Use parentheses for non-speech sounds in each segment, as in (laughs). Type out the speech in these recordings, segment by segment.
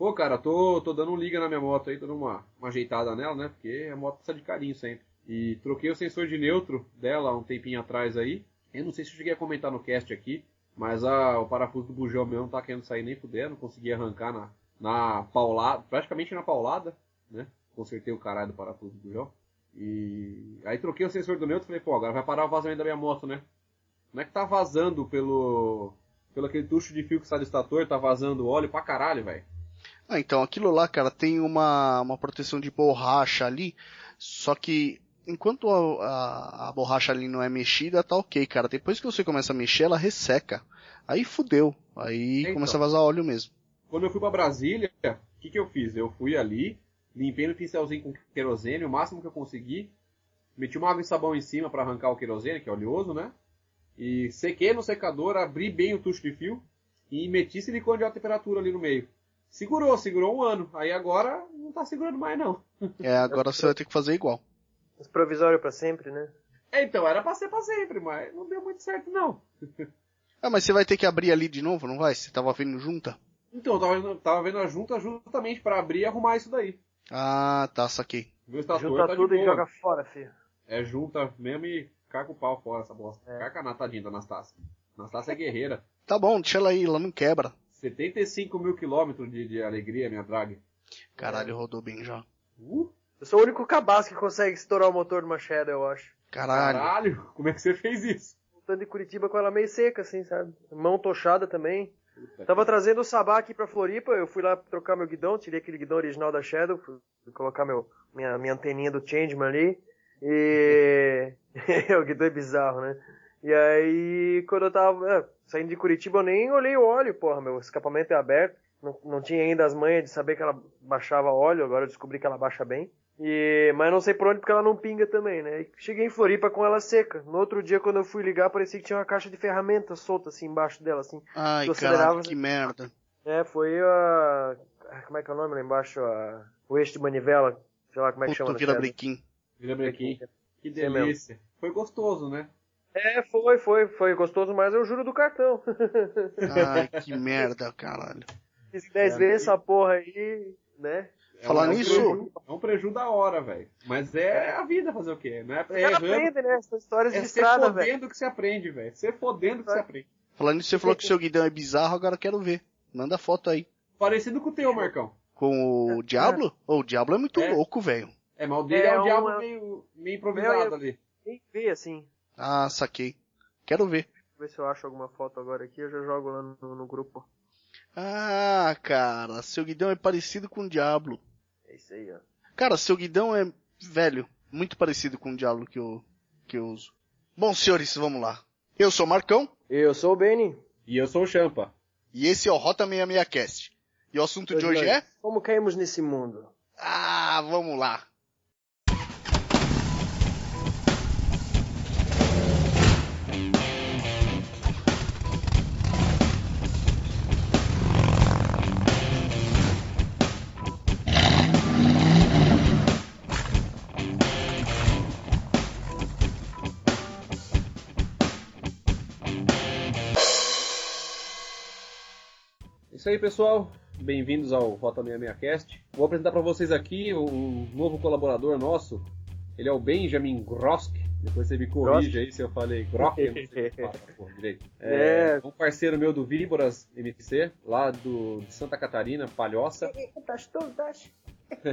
Pô, cara, tô, tô dando um liga na minha moto aí, tô dando uma, uma ajeitada nela, né? Porque a moto precisa de carinho sempre. E troquei o sensor de neutro dela um tempinho atrás aí. Eu não sei se eu cheguei a comentar no cast aqui, mas a, o parafuso do bujão meu não tá querendo sair nem fuder, não consegui arrancar na, na paulada, praticamente na paulada, né? Consertei o caralho do parafuso do bujão. E aí troquei o sensor do neutro e falei, pô, agora vai parar o vazamento da minha moto, né? Como é que tá vazando pelo. pelo aquele tucho de fio que sai do estator, tá vazando óleo pra caralho, velho. Ah, então aquilo lá, cara, tem uma, uma proteção de borracha ali, só que enquanto a, a, a, borracha ali não é mexida, tá ok, cara. Depois que você começa a mexer, ela resseca. Aí fudeu. Aí então, começa a vazar óleo mesmo. Quando eu fui para Brasília, o que, que eu fiz? Eu fui ali, limpei no pincelzinho com querosene, o máximo que eu consegui. Meti uma água e sabão em cima para arrancar o querosene, que é oleoso, né? E sequei no secador, abri bem o tucho de fio e meti silicone de alta temperatura ali no meio. Segurou, segurou um ano. Aí agora não tá segurando mais não. (laughs) É, agora você vai ter que fazer igual. Os provisórios para sempre, né? É, então, era pra ser pra sempre, mas não deu muito certo não. (laughs) ah, mas você vai ter que abrir ali de novo, não vai? Você tava vendo junta? Então, eu tava, tava vendo a junta justamente para abrir e arrumar isso daí. Ah, tá, saquei. Junta tá tudo e joga fora, filho. É, junta mesmo e caga o pau fora essa bosta. É. Caga a natadinha da Anastácia. Anastácia é guerreira. Tá bom, deixa ela aí, ela não quebra. 75 mil quilômetros de, de alegria, minha drag. Caralho, rodou bem já. Uh? Eu sou o único cabaço que consegue estourar o motor de uma Shadow, eu acho. Caralho. Caralho, como é que você fez isso? Voltando de Curitiba com ela meio seca, assim, sabe? Mão tochada também. Puta Tava que... trazendo o Sabá aqui pra Floripa, eu fui lá trocar meu guidão, tirei aquele guidão original da Shadow, fui colocar meu, minha, minha anteninha do Changeman ali. E. (laughs) o guidão é bizarro, né? E aí, quando eu tava é, saindo de Curitiba, eu nem olhei o óleo, porra, meu escapamento é aberto. Não, não tinha ainda as manhas de saber que ela baixava óleo, agora eu descobri que ela baixa bem. E, mas não sei por onde porque ela não pinga também, né? E cheguei em Floripa com ela seca. No outro dia, quando eu fui ligar, parecia que tinha uma caixa de ferramentas solta assim embaixo dela, assim. Ai, caralho, que merda. É, foi a. Como é que é o nome lá embaixo? A... O eixo de manivela. Sei lá como é que Puta, chama. Vira brequim. Vira brequim. Que delícia. Foi gostoso, né? É, foi, foi, foi gostoso, mas eu juro do cartão. (laughs) Ai, que merda, caralho. Fiz 10 é, vezes essa porra aí, né? É Falar um, nisso. Preju, é um prejuízo da hora, velho. Mas é a vida fazer o quê? Não é, é errando, aprende, né? Essas histórias é de estrada, velho. É fodendo que você aprende, velho. Você fodendo que você aprende. Falando nisso, você falou que o seu guidão é bizarro, agora eu quero ver. Manda foto aí. Parecido com o teu, Marcão. Com o Diablo? Oh, o Diablo é muito é. louco, velho. É, mas o dele é, é o Diablo meio, meio improvisado ali. Nem vê, assim. Ah, saquei. Quero ver. Deixa eu ver se eu acho alguma foto agora aqui, eu já jogo lá no, no grupo. Ah, cara, seu guidão é parecido com o Diablo. É isso aí, ó. Cara, seu guidão é, velho, muito parecido com o Diablo que eu, que eu uso. Bom, senhores, vamos lá. Eu sou o Marcão. Eu sou o Benny. E eu sou o Champa. E esse é o Rota 66 Cast. E o assunto de hoje é? Como caímos nesse mundo? Ah, vamos lá. Isso aí, pessoal. Bem-vindos ao Rota 66 Cast. Vou apresentar para vocês aqui um novo colaborador nosso. Ele é o Benjamin Grosk. Depois você me corrige aí se eu falei Grosk. (laughs) direito. É, é, um parceiro meu do Víboras MC, lá do, de Santa Catarina, Palhoça. (laughs)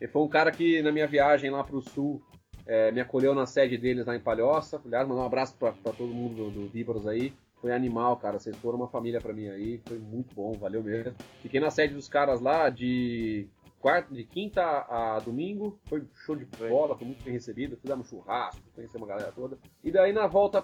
Ele foi um cara que na minha viagem lá pro sul é, me acolheu na sede deles lá em Palhoça. Aliás, mandar um abraço para todo mundo do, do Víboras aí. Foi animal, cara. Vocês foram uma família para mim aí. Foi muito bom, valeu mesmo. Fiquei na sede dos caras lá de quarta, de quinta a domingo. Foi show de bola, foi muito bem recebido. Fizemos churrasco, conhecemos uma galera toda. E daí na volta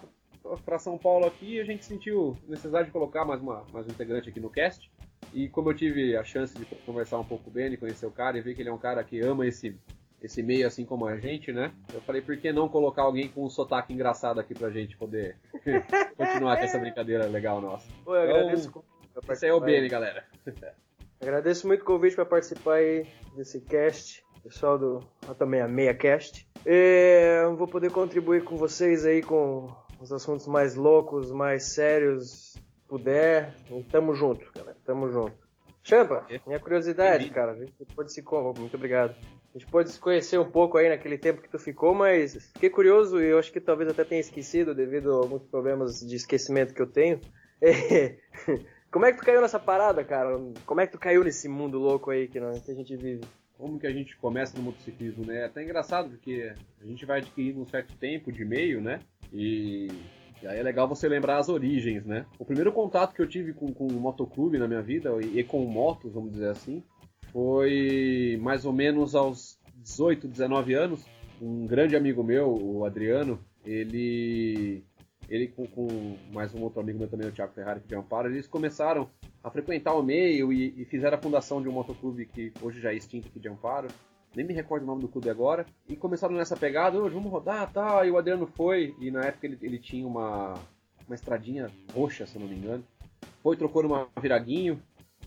para São Paulo aqui, a gente sentiu necessidade de colocar mais, uma, mais um integrante aqui no cast. E como eu tive a chance de conversar um pouco com o Benny, conhecer o cara e ver que ele é um cara que ama esse esse meio assim como a gente, né? Eu falei, por que não colocar alguém com um sotaque engraçado aqui pra gente poder (laughs) continuar com essa brincadeira legal nossa. Pô, eu então, agradeço. Esse é o Beni, galera. (laughs) agradeço muito o convite para participar aí desse cast, pessoal do também a Meia Cast. E vou poder contribuir com vocês aí com os assuntos mais loucos, mais sérios, puder. tamo junto, galera. Tamo junto. Champa, minha curiosidade, cara, a gente pode se muito obrigado. A gente pode se conhecer um pouco aí naquele tempo que tu ficou, mas fiquei curioso e eu acho que talvez até tenha esquecido devido a alguns problemas de esquecimento que eu tenho. (laughs) Como é que tu caiu nessa parada, cara? Como é que tu caiu nesse mundo louco aí que, que a gente vive? Como que a gente começa no motociclismo, né? É até engraçado porque a gente vai adquirindo um certo tempo de meio, né? E e aí é legal você lembrar as origens, né? O primeiro contato que eu tive com, com o motoclube na minha vida, e com motos, vamos dizer assim, foi mais ou menos aos 18, 19 anos. Um grande amigo meu, o Adriano, ele ele com, com, mais um outro amigo meu também, o Thiago Ferrari de Amparo, eles começaram a frequentar o meio e, e, fizeram a fundação de um motoclube que hoje já é extinto aqui de Amparo, nem me recordo o nome do clube agora, e começaram nessa pegada, hoje vamos rodar, tal, e o Adriano foi, e na época ele, ele tinha uma, uma estradinha roxa, se não me engano, foi, trocou numa viraguinho,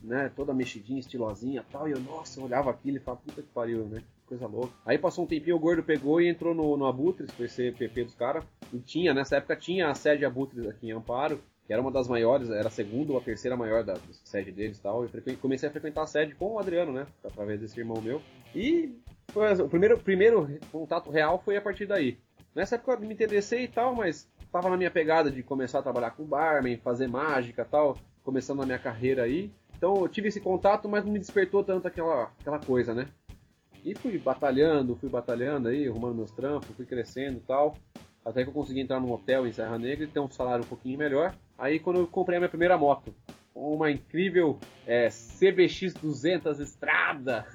né, toda mexidinha, estilosinha tal, e eu, nossa, eu olhava aquilo e falava, puta que pariu, né, coisa louca. Aí passou um tempinho, o Gordo pegou e entrou no, no Abutres, foi ser PP dos caras, e tinha, nessa época tinha a sede Abutres aqui em Amparo, que era uma das maiores, era a segunda ou a terceira maior da, sede deles e tal. Eu comecei a frequentar a sede com o Adriano, né? Através desse irmão meu. E foi, o primeiro, primeiro contato real foi a partir daí. Nessa época eu me interessei e tal, mas tava na minha pegada de começar a trabalhar com barman, fazer mágica e tal, começando a minha carreira aí. Então eu tive esse contato, mas não me despertou tanto aquela, aquela coisa, né? E fui batalhando, fui batalhando aí, arrumando meus trampos, fui crescendo e tal. Até que eu consegui entrar num hotel em Serra Negra e ter um salário um pouquinho melhor. Aí quando eu comprei a minha primeira moto, uma incrível é, CBX 200 Estrada.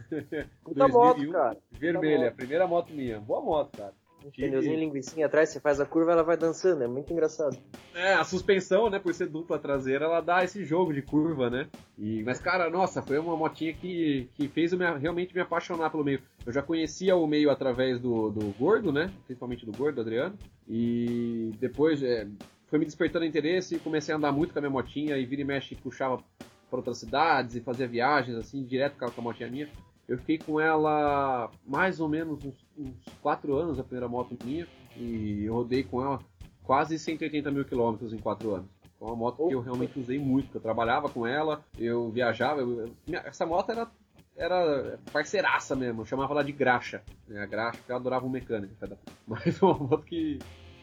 Puta moto, (laughs) cara. Vermelha, a primeira moto minha. Boa moto, cara. Um pneuzinho linguicinha atrás, você faz a curva, ela vai dançando, é muito engraçado. É, a suspensão, né, por ser dupla traseira, ela dá esse jogo de curva, né? E, mas, cara, nossa, foi uma motinha que, que fez eu me, realmente me apaixonar pelo meio. Eu já conhecia o meio através do, do Gordo, né? Principalmente do Gordo, Adriano. E depois é, foi me despertando interesse e comecei a andar muito com a minha motinha e vira e mexe puxava para outras cidades e fazia viagens assim, direto com a motinha minha. Eu fiquei com ela mais ou menos uns, uns 4 anos, a primeira moto minha, e eu rodei com ela quase 180 mil quilômetros em 4 anos. Foi uma moto que eu realmente usei muito, eu trabalhava com ela, eu viajava, eu, minha, essa moto era, era parceiraça mesmo, eu chamava ela de graxa, né, a graxa, porque eu adorava um mecânico, (laughs) mas foi uma moto que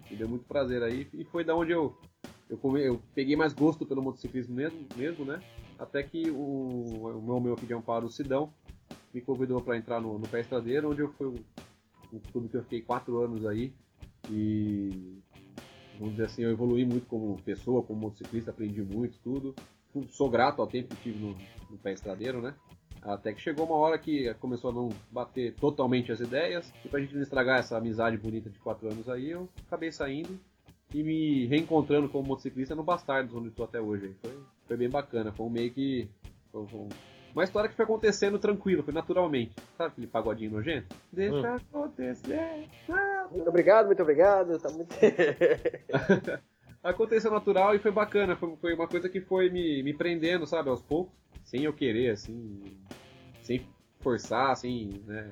me deu muito prazer aí, e foi da onde eu, eu, come, eu peguei mais gosto pelo motociclismo mesmo, mesmo né, até que o, o meu, meu aqui de Amparo, o Sidão, me convidou para entrar no, no Pé Estradeiro, onde eu fui um clube que eu fiquei quatro anos aí e vamos dizer assim, eu evolui muito como pessoa, como motociclista, aprendi muito, tudo. Sou grato ao tempo que tive no, no Pé Estradeiro, né? Até que chegou uma hora que começou a não bater totalmente as ideias, e pra gente não estragar essa amizade bonita de quatro anos aí, eu acabei saindo e me reencontrando como motociclista no Bastardos, onde estou até hoje. Foi, foi bem bacana, foi um meio que. Foi, foi uma história que foi acontecendo tranquilo, foi naturalmente. Sabe aquele pagodinho nojento? Deixa hum. acontecer. Muito obrigado, muito obrigado. Tá muito... (laughs) Aconteceu natural e foi bacana. Foi, foi uma coisa que foi me, me prendendo, sabe, aos poucos. Sem eu querer, assim. Sem forçar, sem. Né,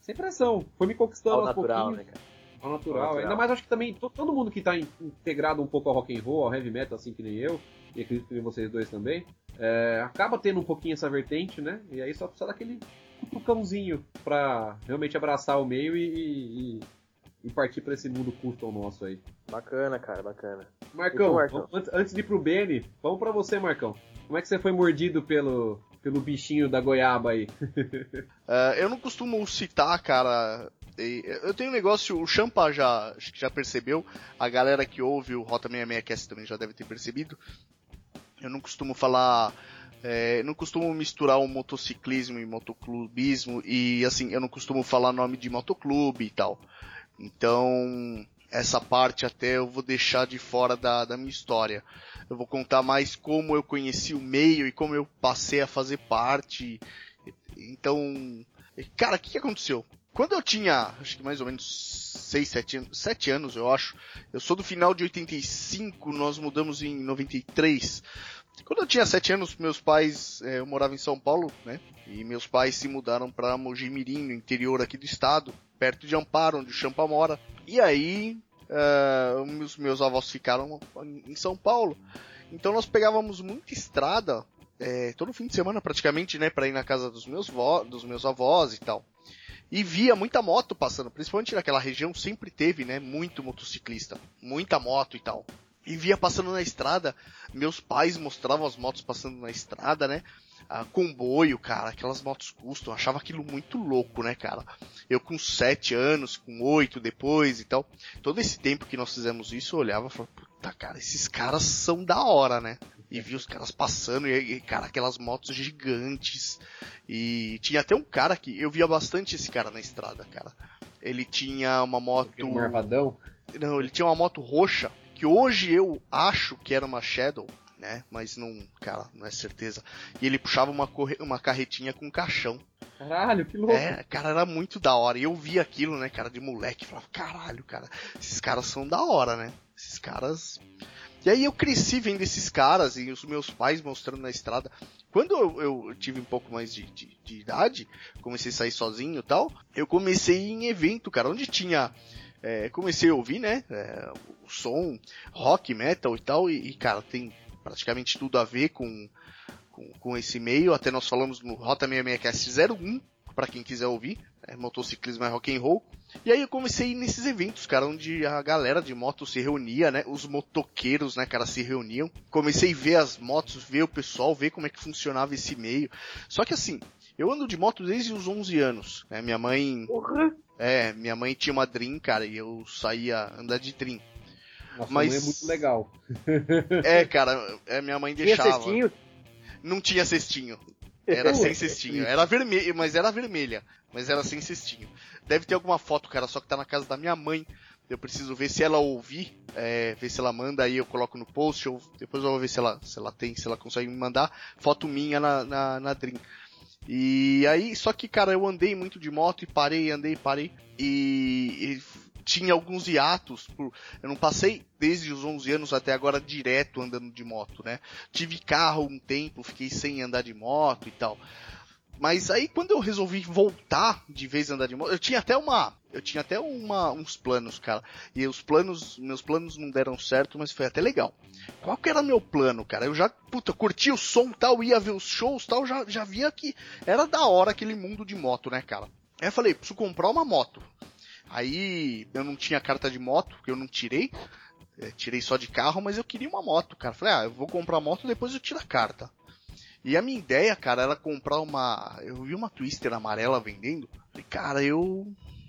sem pressão. Foi me conquistando ao aos natural, pouquinhos. Né, cara? Ao natural. ao natural. Ainda mais acho que também todo mundo que está integrado um pouco ao rock and roll, ao heavy metal, assim que nem eu, e acredito que vocês dois também, é, acaba tendo um pouquinho essa vertente, né? E aí só precisa daquele cutucãozinho pra realmente abraçar o meio e, e, e partir para esse mundo custom nosso aí. Bacana, cara, bacana. Marcão, Marcão. Antes, antes, de ir pro Beni, vamos para você, Marcão. Como é que você foi mordido pelo, pelo bichinho da goiaba aí? uh, (laughs) eu não costumo citar, cara. Eu tenho um negócio, o Champa já, já percebeu, a galera que ouve o Rota 66 Cast também já deve ter percebido. Eu não costumo falar. É, não costumo misturar o motociclismo e motoclubismo e assim, eu não costumo falar nome de motoclube e tal. Então, essa parte até eu vou deixar de fora da, da minha história. Eu vou contar mais como eu conheci o meio e como eu passei a fazer parte. Então, cara, o que, que aconteceu? Quando eu tinha, acho que mais ou menos 6, 7 anos, 7 anos eu acho, eu sou do final de 85, nós mudamos em 93. Quando eu tinha 7 anos, meus pais, é, eu morava em São Paulo, né? E meus pais se mudaram para Mojimirim, no interior aqui do estado, perto de Amparo, onde o Champa mora. E aí, uh, meus, meus avós ficaram em São Paulo. Então nós pegávamos muita estrada é, todo fim de semana praticamente, né, para ir na casa dos meus, dos meus avós e tal. E via muita moto passando, principalmente naquela região sempre teve, né, muito motociclista, muita moto e tal. E via passando na estrada, meus pais mostravam as motos passando na estrada, né? Ah, comboio, cara, aquelas motos custam, achava aquilo muito louco, né, cara? Eu com sete anos, com oito depois e tal, todo esse tempo que nós fizemos isso, eu olhava e falava, puta, cara, esses caras são da hora, né? E vi os caras passando, e, cara, aquelas motos gigantes. E tinha até um cara que. Eu via bastante esse cara na estrada, cara. Ele tinha uma moto. Um marvadão? Não, ele tinha uma moto roxa. Que hoje eu acho que era uma Shadow, né? Mas não, cara, não é certeza. E ele puxava uma, corre... uma carretinha com caixão. Caralho, que louco. É, cara, era muito da hora. E eu vi aquilo, né, cara, de moleque. Falava, caralho, cara, esses caras são da hora, né? Esses caras e aí eu cresci vendo esses caras e os meus pais mostrando na estrada. Quando eu, eu tive um pouco mais de, de, de, idade, comecei a sair sozinho e tal, eu comecei em evento, cara, onde tinha. É, comecei a ouvir, né? É, o som, rock, metal e tal, e, e, cara, tem praticamente tudo a ver com, com, com esse meio. Até nós falamos no Rota 66Cast 01, para quem quiser ouvir, é, motociclismo é rock and roll. E aí eu comecei a ir nesses eventos, cara, onde a galera de moto se reunia, né? Os motoqueiros, né, cara, se reuniam. Comecei a ver as motos, ver o pessoal, ver como é que funcionava esse meio. Só que assim, eu ando de moto desde os 11 anos, né? Minha mãe... Uhum. É, minha mãe tinha uma Dream, cara, e eu saía andar de Dream. Nossa, Mas é muito legal. (laughs) é, cara, é, minha mãe deixava. Tinha cestinho? Não tinha cestinho. Era sem cestinho. Era vermelha, mas era vermelha. Mas era sem cestinho. Deve ter alguma foto, cara, só que tá na casa da minha mãe. Eu preciso ver se ela ouvir, é, ver se ela manda, aí eu coloco no post, ou depois eu vou ver se ela, se ela tem, se ela consegue me mandar foto minha na, na, na Dream. E aí, só que, cara, eu andei muito de moto e parei, andei, parei. E, e tinha alguns hiatos. Por, eu não passei desde os 11 anos até agora direto andando de moto, né? Tive carro um tempo, fiquei sem andar de moto e tal. Mas aí quando eu resolvi voltar de vez a andar de moto, eu tinha até uma, eu tinha até uma, uns planos, cara. E os planos, meus planos não deram certo, mas foi até legal. Qual que era meu plano, cara? Eu já, puta, curti o som tal, ia ver os shows tal, já, já via que era da hora aquele mundo de moto, né, cara? Aí eu falei, preciso comprar uma moto. Aí eu não tinha carta de moto, que eu não tirei. É, tirei só de carro, mas eu queria uma moto, cara. Falei, ah, eu vou comprar moto depois eu tiro a carta. E a minha ideia, cara, era comprar uma. Eu vi uma Twister amarela vendendo. Falei, cara, eu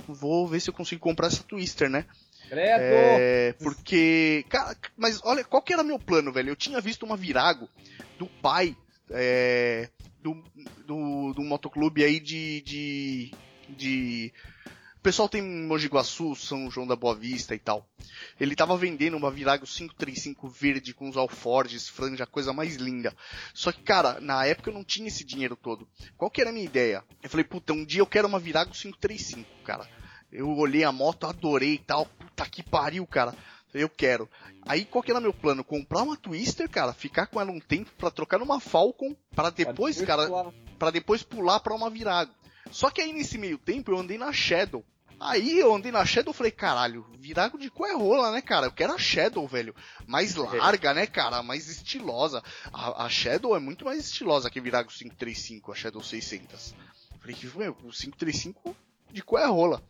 vou ver se eu consigo comprar essa Twister, né? Credo! É, porque. Cara, mas olha, qual que era meu plano, velho? Eu tinha visto uma Virago do pai é, do, do, do motoclube aí de. de. de o pessoal tem Mogi Guaçu, São João da Boa Vista e tal. Ele tava vendendo uma Virago 535 verde com os alforges, franja, coisa mais linda. Só que, cara, na época eu não tinha esse dinheiro todo. Qual que era a minha ideia? Eu falei, puta, um dia eu quero uma Virago 535, cara. Eu olhei a moto, adorei e tal. Puta que pariu, cara. Eu quero. Aí qual que era meu plano? Comprar uma Twister, cara, ficar com ela um tempo para trocar numa Falcon, para depois, cara, para depois pular para uma Virago. Só que aí nesse meio tempo eu andei na Shadow. Aí eu andei na Shadow e falei, caralho, virago de qual é rola, né, cara? Eu quero a Shadow, velho. Mais larga, né, cara? Mais estilosa. A, a Shadow é muito mais estilosa que Virago 535, a Shadow 600. Falei, que foi? O 535 de qual é rola?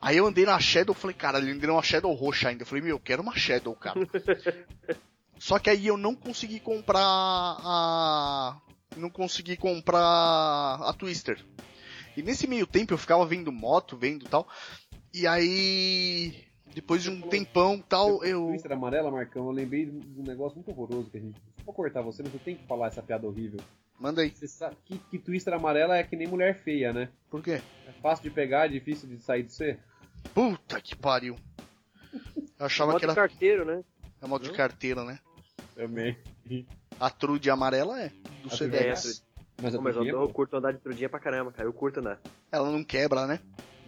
Aí eu andei na Shadow e falei, cara, ele deu uma Shadow roxa ainda. Eu falei, meu, eu quero uma Shadow, cara. (laughs) Só que aí eu não consegui comprar a. Não consegui comprar a Twister. E nesse meio tempo eu ficava vendo moto, vendo tal. E aí, depois de um tempão tal, eu. Twister amarela, Marcão, eu lembrei de um negócio muito horroroso que a gente. Vou cortar você, mas eu tenho que falar essa piada horrível. Manda aí. Você sabe que, que Twister amarela é que nem mulher feia, né? Por quê? É fácil de pegar, é difícil de sair de ser. Puta que pariu. Eu achava moto que era. de carteiro, né? É moto de carteira, né? Também. A Trude amarela é. Do A CDS. Mas Pô, eu, mas eu, eu curto andar de trudinha pra caramba, cara. Eu curto andar. Ela não quebra, né?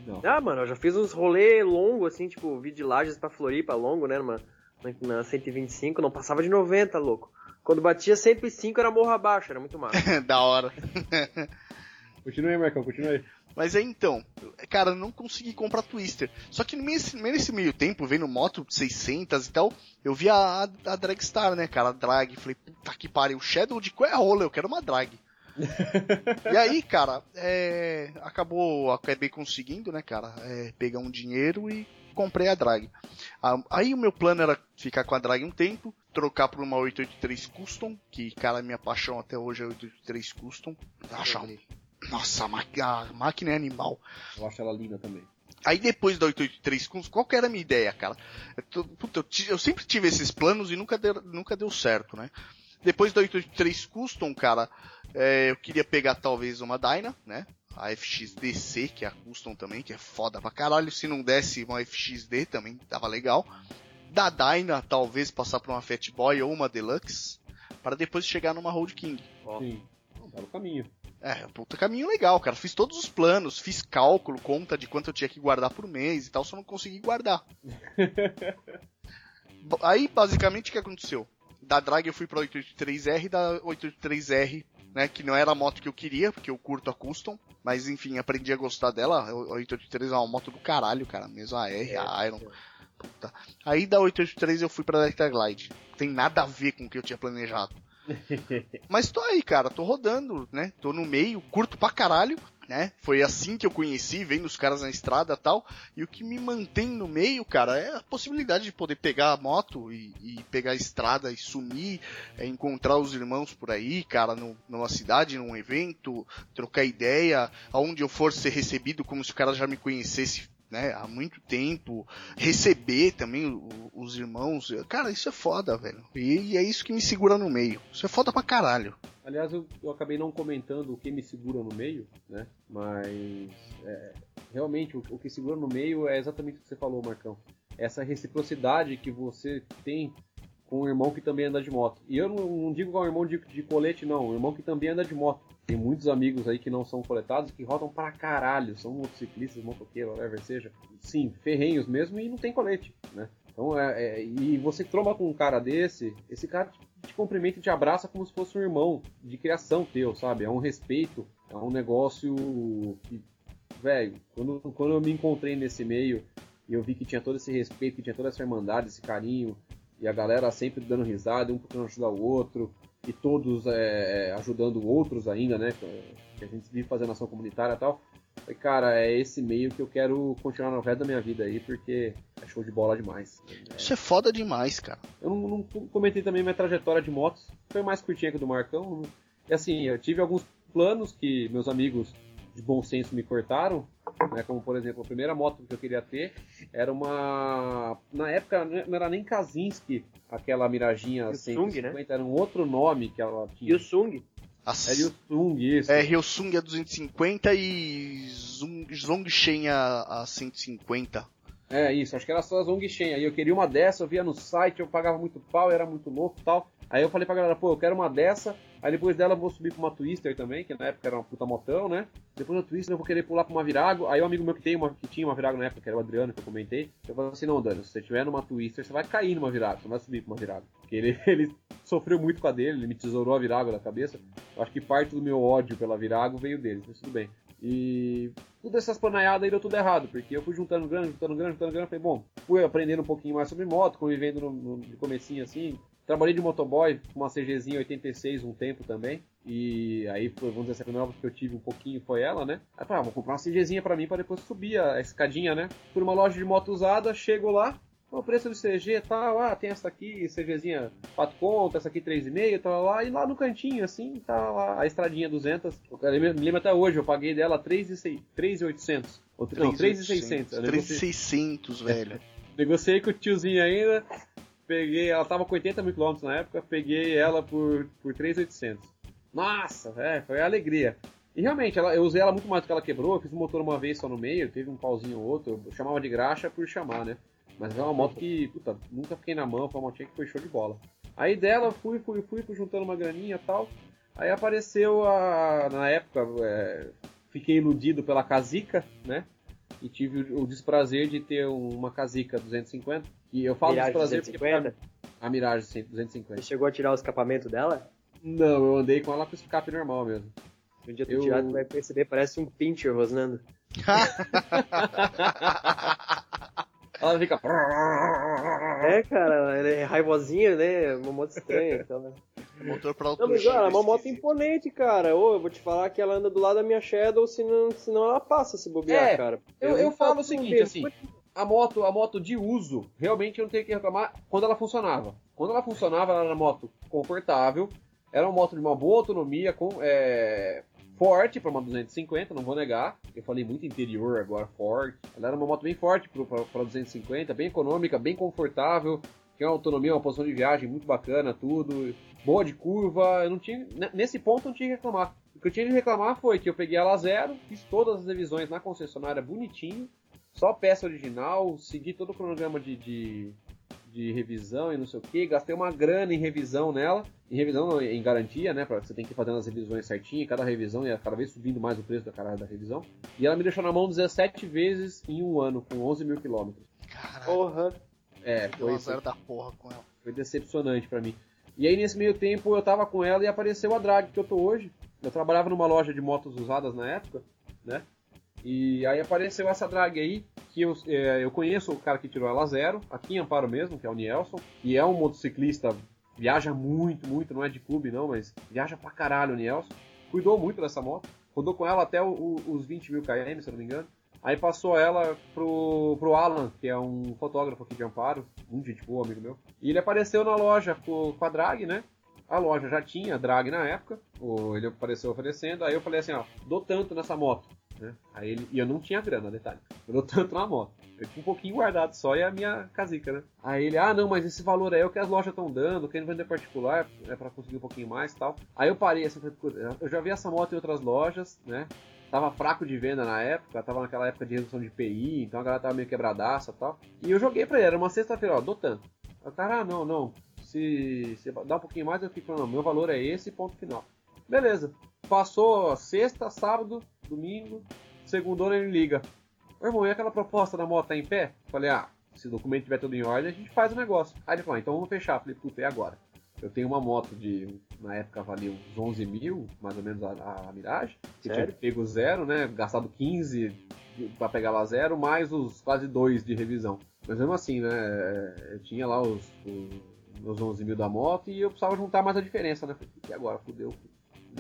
Não. Ah, mano, eu já fiz uns rolê longo, assim, tipo, vi de Lages pra Floripa, longo, né, numa, na, na 125, não passava de 90, louco. Quando batia 105 era morro abaixo, era muito massa. (laughs) da hora. Continue aí, Marcão, continue aí. Mas é então, cara, não consegui comprar Twister. Só que nesse, nesse meio tempo, vendo moto 600 e tal, eu vi a, a, a Dragstar, né, cara, a drag. Falei, puta que pariu, Shadow de qual é a rola? Eu quero uma drag. (laughs) e aí, cara, é, acabou, acabei conseguindo, né, cara, é, pegar um dinheiro e comprei a drag. Aí o meu plano era ficar com a drag um tempo, trocar por uma 883 Custom, que, cara, minha paixão até hoje é 883 Custom. Acha, nossa, a, a máquina é animal. Eu acho ela linda também. Aí depois da 883 qual que era a minha ideia, cara? Eu, puta, eu, eu, sempre tive esses planos e nunca deu, nunca deu certo, né? Depois da 883 Custom, cara, é, eu queria pegar talvez uma Dyna, né? A FXDC, que é a Custom também, que é foda pra caralho. Se não desse uma FXD também tava legal. Da Dyna, talvez passar pra uma Fat Boy ou uma Deluxe, para depois chegar numa Road King. Sim, tá no caminho. É, puta caminho legal, cara. Fiz todos os planos, fiz cálculo, conta de quanto eu tinha que guardar por mês e tal, só não consegui guardar. (laughs) Aí, basicamente, o que aconteceu? Da Drag eu fui pra 883R, da 883R, né, que não era a moto que eu queria, porque eu curto a Custom, mas enfim, aprendi a gostar dela. A 883 é uma moto do caralho, cara, mesmo a R, a Iron. Puta. Aí da 883 eu fui pra Electra Glide. Tem nada a ver com o que eu tinha planejado. (laughs) Mas tô aí, cara, tô rodando, né? Tô no meio, curto pra caralho, né? Foi assim que eu conheci, vendo os caras na estrada tal. E o que me mantém no meio, cara, é a possibilidade de poder pegar a moto e, e pegar a estrada e sumir, é encontrar os irmãos por aí, cara, no, numa cidade, num evento, trocar ideia, aonde eu for ser recebido como se o cara já me conhecesse né, há muito tempo, receber também os irmãos. Cara, isso é foda, velho. E, e, é isso que me segura no meio. Isso é foda pra caralho. Aliás, eu, eu acabei não comentando o que me segura no meio, né? Mas é, realmente o, o, que segura no meio é exatamente o que você falou, Marcão. Essa reciprocidade que você tem com um irmão que também anda de moto. E eu não, não digo com um irmão de, de colete, não. Um irmão que também anda de moto. Tem muitos amigos aí que não são coletados que rodam para caralho. São motociclistas, motoqueiros, whatever seja. Sim, ferrenhos mesmo e não tem colete, né? Então, é, é, e você tromba com um cara desse, esse cara te, te cumprimenta e te abraça como se fosse um irmão de criação teu, sabe? É um respeito, é um negócio que, velho, quando, quando eu me encontrei nesse meio e eu vi que tinha todo esse respeito, que tinha toda essa irmandade, esse carinho, e a galera sempre dando risada, um tentando ajudar o outro, e todos é, é, ajudando outros ainda, né? Que a gente vive fazendo ação comunitária e tal. E, cara, é esse meio que eu quero continuar no resto da minha vida aí, porque é show de bola demais. Isso é foda demais, cara. Eu não, não comentei também minha trajetória de motos, foi mais curtinha que a do Marcão. E assim, eu tive alguns planos que meus amigos de bom senso me cortaram, né? Como por exemplo, a primeira moto que eu queria ter era uma. Na época não era nem Kazinski, aquela Miraginha Hyosung, 150, né? era um outro nome que ela tinha. Hyosung? É Hyosung, isso. É, Hyosung a 250 e Zongshen a, a 150. É, isso, acho que era só a Zongshen. Aí eu queria uma dessa, eu via no site, eu pagava muito pau, era muito louco e tal. Aí eu falei pra galera, pô, eu quero uma dessa, aí depois dela eu vou subir pra uma Twister também, que na época era uma puta motão, né? Depois da Twister eu vou querer pular pra uma Virago, aí um amigo meu que, tem uma, que tinha uma Virago na época, que era o Adriano, que eu comentei, eu falei assim, não, Dani, se você tiver numa Twister, você vai cair numa Virago, você não vai subir pra uma Virago. Porque ele, (laughs) ele sofreu muito com a dele, ele me tesourou a Virago da cabeça. Eu acho que parte do meu ódio pela Virago veio dele, mas tudo bem. E tudo essas panaiadas aí deu tudo errado, porque eu fui juntando grana, juntando grana, juntando grana, falei, bom, fui aprendendo um pouquinho mais sobre moto, convivendo no, no comecinho assim, Trabalhei de motoboy com uma CGzinha 86 um tempo também. E aí, foi, vamos dizer, essa primeira que eu tive um pouquinho foi ela, né? Aí falei, ah, vou comprar uma CGzinha pra mim pra depois subir a escadinha, né? Por uma loja de moto usada, chego lá, o preço do CG e tal, ah, tem essa aqui, CGzinha 4 conto, essa aqui 3,5, tal lá, e lá no cantinho, assim, tá lá a estradinha 200. Eu me lembro até hoje, eu paguei dela 3,800. Não, 3,600. 3,600, velho. (laughs) Negociei com o tiozinho ainda, peguei, ela tava com 80 mil quilômetros na época, peguei ela por, por 3,800. Nossa, é, foi alegria. E realmente, ela, eu usei ela muito mais do que ela quebrou, eu fiz o motor uma vez só no meio, teve um pauzinho ou outro, eu chamava de graxa por chamar, né? Mas é uma moto que, puta, nunca fiquei na mão, foi uma motinha que foi show de bola. Aí dela, fui, fui, fui, fui juntando uma graninha e tal. Aí apareceu a. Na época, é, fiquei iludido pela Casica, né? E tive o desprazer de ter uma Casica 250 e eu falo Mirage prazer 250? porque a Mirage 250. Você chegou a tirar o escapamento dela? Não, eu andei com ela com escape normal mesmo. Um dia tu Eu- tirar, tu vai perceber, parece um pincher rosnando. (laughs) Ela fica. É, cara, ela é raivosinha, né? Uma moto estranha. Então, né? Motor pra Não, alto mas olha, é uma moto imponente, cara. Ô, eu vou te falar que ela anda do lado da minha Shadow, senão, senão ela passa se bobear, É, cara. Eu, eu nunca falo o seguinte, assim, a moto, a moto de uso, realmente eu não tenho que reclamar quando ela funcionava. Quando ela funcionava, ela era uma moto confortável, era uma moto de uma boa autonomia, com, é, forte para uma 250, não vou negar. Eu falei muito interior agora, forte. Ela era uma moto bem forte para 250, bem econômica, bem confortável, tinha uma autonomia, uma posição de viagem muito bacana, tudo. Boa de curva, eu não tinha. Nesse ponto não tinha que reclamar. O que eu tinha de reclamar foi que eu peguei ela zero, fiz todas as revisões na concessionária bonitinho, só peça original, segui todo o cronograma de, de, de revisão e não sei o que, gastei uma grana em revisão nela, em revisão não, em garantia, né? Pra, você tem que ir fazendo as revisões certinho, cada revisão ia cada vez subindo mais o preço da caralho da revisão. E ela me deixou na mão 17 vezes em um ano, com 11 mil quilômetros. Caralho, Porra. É, foi, zero da porra com ela. foi decepcionante pra mim. E aí nesse meio tempo eu tava com ela e apareceu a drag que eu tô hoje. Eu trabalhava numa loja de motos usadas na época, né? E aí apareceu essa drag aí, que eu, é, eu conheço o cara que tirou ela zero, aqui em Amparo mesmo, que é o Nielson, e é um motociclista, viaja muito, muito, não é de clube não, mas viaja pra caralho o Nielson. Cuidou muito dessa moto, rodou com ela até o- o- os 20 mil km, se eu não me engano. Aí passou ela pro, pro Alan, que é um fotógrafo aqui de Amparo, muito gente boa, amigo meu. E ele apareceu na loja com, com a drag, né? A loja já tinha drag na época, ou ele apareceu oferecendo, aí eu falei assim, ó, dou tanto nessa moto. Né? Aí ele, e eu não tinha grana, detalhe. Eu dou tanto na moto. Eu tinha um pouquinho guardado só e a minha casica, né? Aí ele, ah não, mas esse valor aí é o que as lojas estão dando, quem vender particular é pra conseguir um pouquinho mais tal. Aí eu parei assim, falei, "Putz, eu já vi essa moto em outras lojas, né? Tava fraco de venda na época, tava naquela época de redução de PI, então a galera tava meio quebradaça e tal. E eu joguei pra ele, era uma sexta-feira, ó, dou tanto. O cara, ah, não, não, se, se dá um pouquinho mais, eu fico, não, meu valor é esse, ponto final. Beleza. Passou sexta, sábado, domingo, segundona ele liga. Irmão, e aquela proposta da moto tá em pé? Falei, ah, se o documento tiver tudo em ordem, a gente faz o negócio. Aí ele falou, ah, então vamos fechar. Falei, puta, e agora? Eu tenho uma moto de, na época valia uns 11 mil, mais ou menos a, a Mirage. Que tinha Sério? pego zero, né? Gastado 15 de- pra pegar lá zero, mais os quase dois de revisão. Mas mesmo assim, né? Eu tinha lá os, os meus 11 mil da moto e eu precisava juntar mais a diferença, né? Falei, e agora? Fudeu,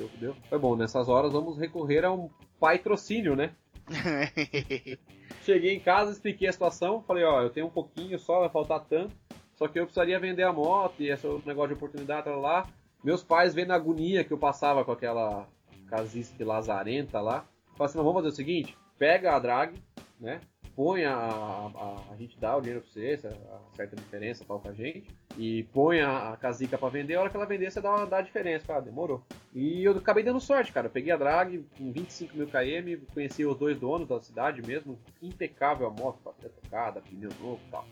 fudeu, fudeu. Foi bom, nessas horas vamos recorrer a um patrocínio, né? (laughs) Cheguei em casa, expliquei a situação, falei, ó, eu tenho um pouquinho só, vai faltar tanto, só que eu precisaria vender a moto e esse outro negócio de oportunidade, tá lá. Meus pais vendo a agonia que eu passava com aquela casice lazarenta lá, falaram assim, "Mas vamos fazer o seguinte, pega a drag, né, põe a, a, a gente dá o dinheiro pra você, a certa diferença tal com a gente, e põe a, a casica pra vender, a hora que ela vender você dá, uma- dá a diferença, cara, demorou. E eu acabei dando sorte, cara. Eu peguei a drag com 25 mil km, conheci os dois donos da cidade mesmo. Impecável a moto, bateria tocada, pneu novo e tal.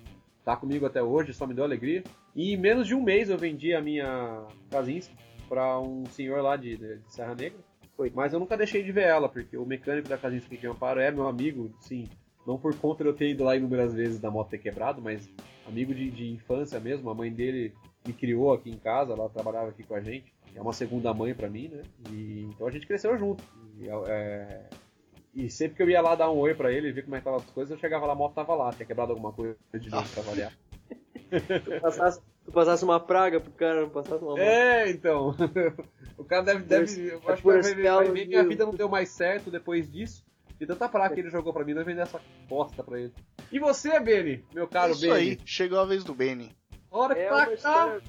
Tá comigo até hoje, só me deu alegria. E em menos de um mês eu vendi a minha Kazinski pra um senhor lá de, de Serra Negra. Foi. Mas eu nunca deixei de ver ela, porque o mecânico da Kazinski que eu amparo é meu amigo, sim. Não por conta de eu ter ido lá inúmeras vezes da moto ter quebrado, mas amigo de, de infância mesmo. A mãe dele me criou aqui em casa, ela trabalhava aqui com a gente. É uma segunda mãe pra mim, né? E, então a gente cresceu junto. E, é, e sempre que eu ia lá dar um oi pra ele, ver como é que tava as coisas, eu chegava lá, a moto tava lá, tinha quebrado alguma coisa de novo pra avaliar. Tu passasse, tu passasse uma praga pro cara, não passasse uma moto. É, então. (laughs) o cara deve. deve eu é acho que vai ver, vai ver belo que a dia. vida não deu mais certo depois disso. E tanta praga que ele jogou pra mim, não vai vender essa bosta pra ele. E você, Beni, meu caro Isso Beni? aí, chegou a vez do Benny. Hora que É tá uma cá. história,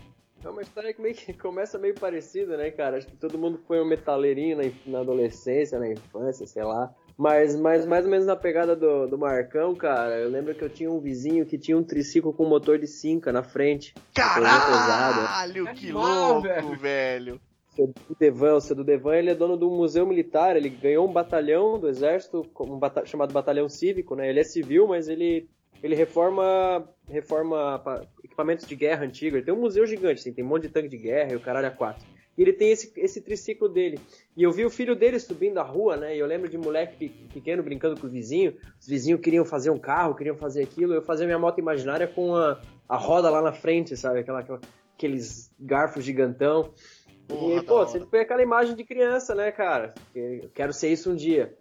é uma história que meio que começa meio parecida, né, cara? Acho que todo mundo foi um metaleirinho na, na adolescência, na infância, sei lá. Mas, mas mais ou menos na pegada do, do Marcão, cara, eu lembro que eu tinha um vizinho que tinha um triciclo com motor de cinca na frente. Caralho, que louco, velho. velho. Seu Devan, o seu do Devan, ele é dono do museu militar, ele ganhou um batalhão do exército, um bata- chamado batalhão cívico, né? Ele é civil, mas ele ele reforma reforma pa- equipamentos de guerra antigo. Ele tem um museu gigante, assim, tem um monte de tanque de guerra e o caralho a quatro. E ele tem esse, esse triciclo dele. E eu vi o filho dele subindo a rua, né? E eu lembro de moleque pe- pequeno brincando com os vizinhos. Os vizinhos queriam fazer um carro, queriam fazer aquilo. Eu fazia minha moto imaginária com a, a roda lá na frente, sabe? Aquela, aquela- aqueles garfos gigantão. Porra, e, pô, sempre foi aquela imagem de criança, né, cara? Eu quero ser isso um dia.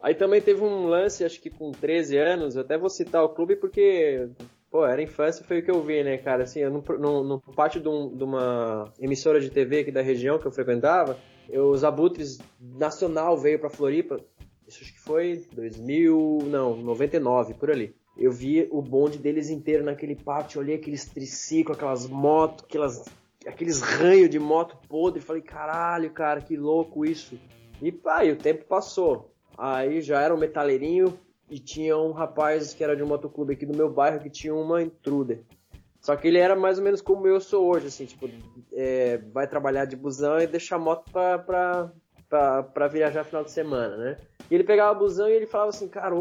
Aí também teve um lance, acho que com 13 anos, eu até vou citar o clube porque, pô, era infância foi o que eu vi, né, cara? Assim, eu no, no, no pátio de, um, de, uma emissora de TV aqui da região que eu frequentava, eu, os Abutres Nacional veio pra Floripa, isso acho que foi 2000, não, 99, por ali. Eu vi o bonde deles inteiro naquele pátio, olhei aqueles triciclos, aquelas motos, aquelas, aqueles ranhos de moto podre, falei, caralho, cara, que louco isso. E e o tempo passou. Aí já era um metaleirinho e tinha um rapaz que era de um motoclube aqui do meu bairro que tinha uma Intruder. Só que ele era mais ou menos como eu sou hoje, assim, tipo, é, vai trabalhar de busão e deixar a moto pra, pra, pra, pra viajar final de semana, né? E ele pegava o busão e ele falava assim, cara,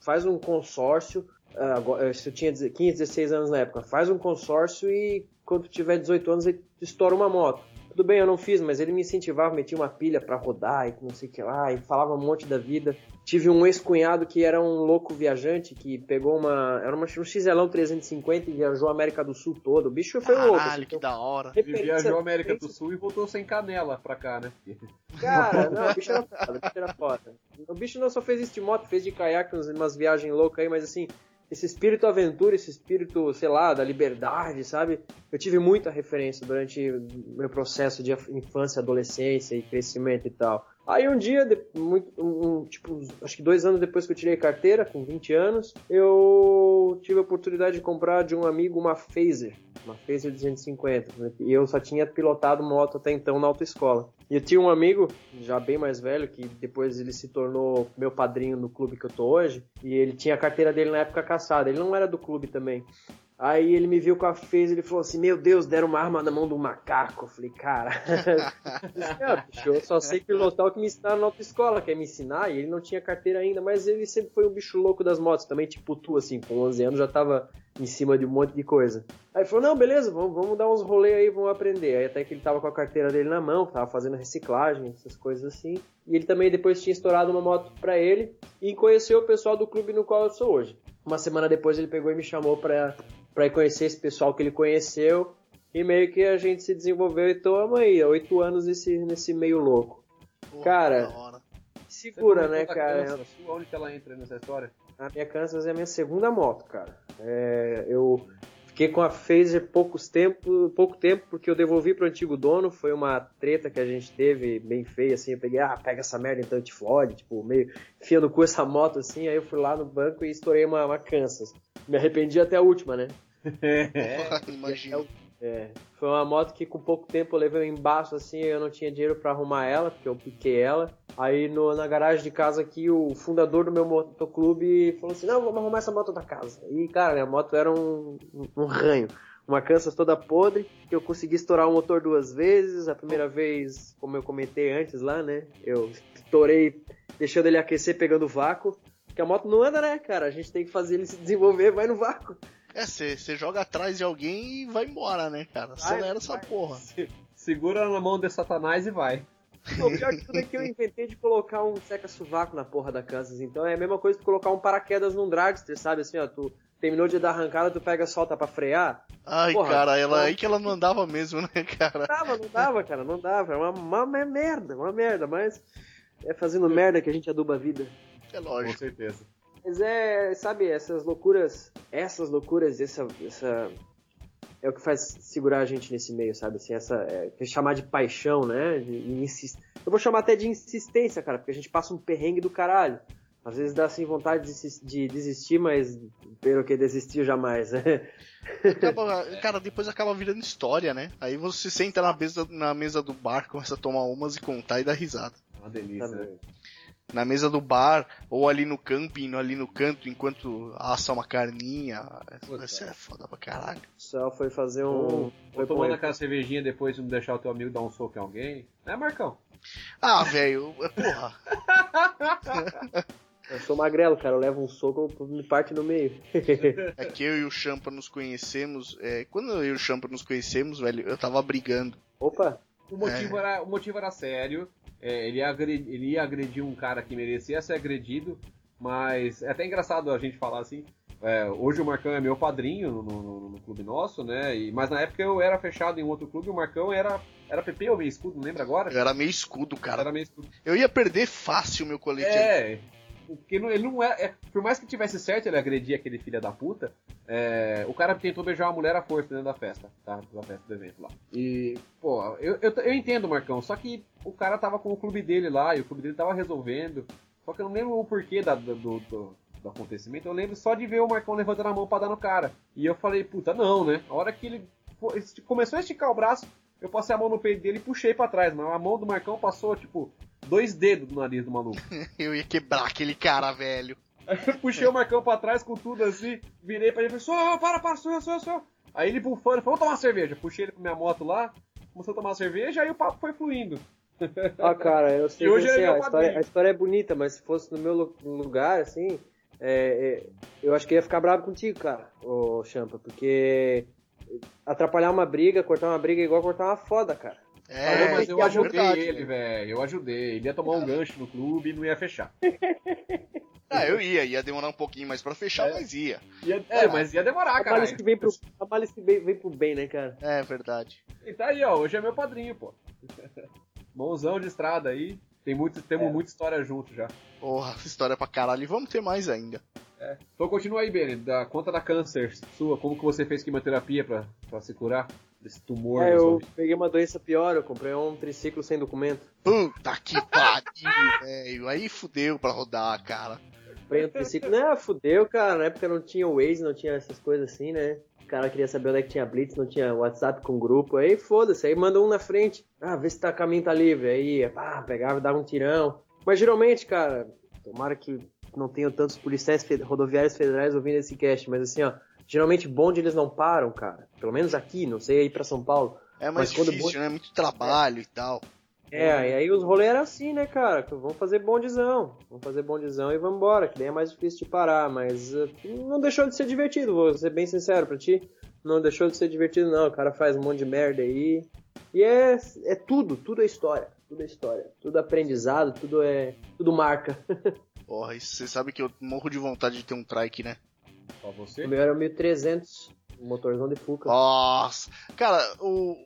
faz um consórcio, uh, eu tinha 15, 16 anos na época, faz um consórcio e quando tiver 18 anos ele estoura uma moto. Tudo bem, eu não fiz, mas ele me incentivava, metia uma pilha para rodar e não sei o que lá, e falava um monte da vida. Tive um ex-cunhado que era um louco viajante, que pegou uma. Era uma, um XLão 350 e viajou a América do Sul todo. O bicho foi Caralho, louco. Caralho, que da hora. Ele viajou a América do Sul e voltou sem canela pra cá, né? Cara, não, o bicho era foda, o bicho era foda. O bicho não só fez isso de moto, fez de caiaque, umas viagens loucas aí, mas assim, esse espírito aventura, esse espírito, sei lá, da liberdade, sabe? Eu tive muita referência durante meu processo de infância, adolescência e crescimento e tal. Aí um dia, muito, um, tipo, acho que dois anos depois que eu tirei carteira, com 20 anos, eu tive a oportunidade de comprar de um amigo uma Phaser, uma Phaser 250. Né? E eu só tinha pilotado moto até então na autoescola. E eu tinha um amigo, já bem mais velho, que depois ele se tornou meu padrinho no clube que eu tô hoje. E ele tinha a carteira dele na época caçada. Ele não era do clube também. Aí ele me viu com a fez ele falou assim: Meu Deus, deram uma arma na mão do macaco. Eu falei, cara, (laughs) eu só sei pilotar o que me ensinaram na autoescola, que é me ensinar, e ele não tinha carteira ainda, mas ele sempre foi um bicho louco das motos, também, tipo tu, assim, com 11 anos já tava em cima de um monte de coisa. Aí falou: Não, beleza, vamos, vamos dar uns rolês aí, vamos aprender. Aí até que ele tava com a carteira dele na mão, tava fazendo reciclagem, essas coisas assim. E ele também depois tinha estourado uma moto para ele e conheceu o pessoal do clube no qual eu sou hoje. Uma semana depois ele pegou e me chamou pra para conhecer esse pessoal que ele conheceu e meio que a gente se desenvolveu e toma aí, oito anos nesse, nesse meio louco. Porra, cara, segura, né, cara? Kansas, onde que ela entra nessa história? A minha Kansas é a minha segunda moto, cara. É, eu fiquei com a Phaser poucos tempo, pouco tempo porque eu devolvi pro antigo dono, foi uma treta que a gente teve bem feia, assim, eu peguei, ah, pega essa merda então te fode, tipo, meio enfia no cu essa moto, assim, aí eu fui lá no banco e estourei uma, uma Kansas. Me arrependi até a última, né? É, (laughs) imagina. É, foi uma moto que com pouco tempo eu levei um embaixo assim, eu não tinha dinheiro para arrumar ela, porque eu piquei ela. Aí no, na garagem de casa aqui, o fundador do meu motoclube falou assim: Não, vamos arrumar essa moto da casa. E cara, minha moto era um, um, um ranho. Uma Kansas toda podre, que eu consegui estourar o motor duas vezes. A primeira vez, como eu comentei antes lá, né? Eu estourei deixando ele aquecer pegando vácuo. Porque a moto não anda, né, cara? A gente tem que fazer ele se desenvolver, vai no vácuo. É, você joga atrás de alguém e vai embora, né, cara? Acelera essa porra. (laughs) Segura na mão de Satanás e vai. O pior que tudo é que eu inventei de colocar um seca-sovaco na porra da Kansas. Então é a mesma coisa que colocar um paraquedas num dragster, sabe? Assim, ó, tu terminou de dar arrancada, tu pega solta pra frear. Ai, porra, cara, ela aí que ela não andava mesmo, né, cara? Não dava, não dava, cara, não dava. É uma, uma, uma merda, uma merda, mas é fazendo merda que a gente aduba a vida. É lógico. Com certeza. Mas é, sabe, essas loucuras, essas loucuras, essa, essa é o que faz segurar a gente nesse meio, sabe? Assim, essa é, chamar de paixão, né? De, de insist... Eu vou chamar até de insistência, cara, porque a gente passa um perrengue do caralho. Às vezes dá assim vontade de, de desistir, mas pelo que desistir jamais, né? Acaba, (laughs) cara, depois acaba virando história, né? Aí você senta na mesa, na mesa do bar, começa a tomar umas e contar e dar risada. Uma delícia, tá né? Na mesa do bar, ou ali no camping, ali no canto, enquanto assa uma carninha. Isso é foda pra caralho. Só foi fazer um. Ou, foi tomando aquela cervejinha depois de deixar o teu amigo dar um soco em alguém. Né, Marcão? Ah, velho, porra. (laughs) Eu sou magrelo, cara. Eu levo um soco, me parte no meio. (laughs) é que eu e o Champa nos conhecemos. É, quando eu e o Champa nos conhecemos, velho, eu tava brigando. Opa! O motivo, é. era, o motivo era sério. É, ele, ia agredir, ele ia agredir um cara que merecia ser agredido, mas é até engraçado a gente falar assim. É, hoje o Marcão é meu padrinho no, no, no, clube nosso, né? E, mas na época eu era fechado em outro clube, o Marcão era, era PP ou meio escudo, não lembra agora? Eu era meio escudo, cara. Era meio escudo. Eu ia perder fácil meu colete. É, porque ele não é, é, Por mais que tivesse certo ele agredir aquele filho da puta, é, o cara tentou beijar uma mulher à força dentro da festa, tá? Da festa do evento lá. E, pô, eu, eu, eu entendo, Marcão, só que o cara tava com o clube dele lá e o clube dele tava resolvendo. Só que eu não lembro o porquê da, do, do do acontecimento, eu lembro só de ver o Marcão levantando a mão para dar no cara. E eu falei, puta, não, né? A hora que ele começou a esticar o braço, eu passei a mão no peito dele e puxei para trás, mas a mão do Marcão passou, tipo, dois dedos do nariz do maluco. (laughs) eu ia quebrar aquele cara, velho. Aí eu puxei o Marcão pra trás com tudo assim, virei pra ele e falei, só, para, para, só, só, só. Aí ele bufando, falou, vamos tomar uma cerveja. Puxei ele com minha moto lá, começou a tomar cerveja, aí o papo foi fluindo. Ah, cara, eu (laughs) sei que assim, a, história, a, história, é bonita, mas se fosse no meu lugar, assim, é, é, eu acho que ia ficar bravo contigo, cara, o Champa, porque atrapalhar uma briga, cortar uma briga é igual cortar uma foda, cara. É, mas eu ajudei verdade, ele, velho. Eu ajudei. Ele ia tomar um gancho no clube e não ia fechar. Ah, eu ia, ia demorar um pouquinho mais pra fechar, é. mas ia. ia é, mas ia demorar, cara. A que vem pro, a malice que vem, vem pro bem, né, cara? É, verdade. E tá aí, ó, hoje é meu padrinho, pô. (laughs) Mãozão de estrada aí. Tem muito, temos é. muita história junto já. Porra, história pra caralho. E vamos ter mais ainda. É. Então continua aí, Benny. Da conta da câncer sua, como que você fez quimioterapia pra, pra se curar desse tumor? É, eu peguei uma doença pior, eu comprei um triciclo sem documento. Puta que pariu, (laughs) velho. Aí fudeu pra rodar, cara. Comprei um triciclo. Não, fudeu, cara. Na época não tinha Waze, não tinha essas coisas assim, né? O cara queria saber onde é que tinha Blitz, não tinha WhatsApp com grupo. Aí foda-se, aí manda um na frente. Ah, vê se tá caminho tá livre. Aí, pá, pegava e dava um tirão. Mas geralmente, cara, tomara que não tenham tantos policiais rodoviários federais ouvindo esse cast, mas assim, ó, geralmente bonde eles não param, cara. Pelo menos aqui, não sei aí para São Paulo. É mais difícil, bonde... né? Muito trabalho é. e tal. É, e aí os rolês eram assim, né, cara? Vamos fazer bondizão. Vamos fazer bondizão e vamos embora, que daí é mais difícil de parar, mas uh, não deixou de ser divertido, vou ser bem sincero pra ti. Não deixou de ser divertido, não. O cara faz um monte de merda aí. E é, é tudo, tudo é história. Tudo é história. Tudo é aprendizado, tudo é. Tudo marca. (laughs) Porra, você sabe que eu morro de vontade de ter um trike, né? Só você? O meu era 1300, um motorzão de Fuca. Nossa! Cara, o,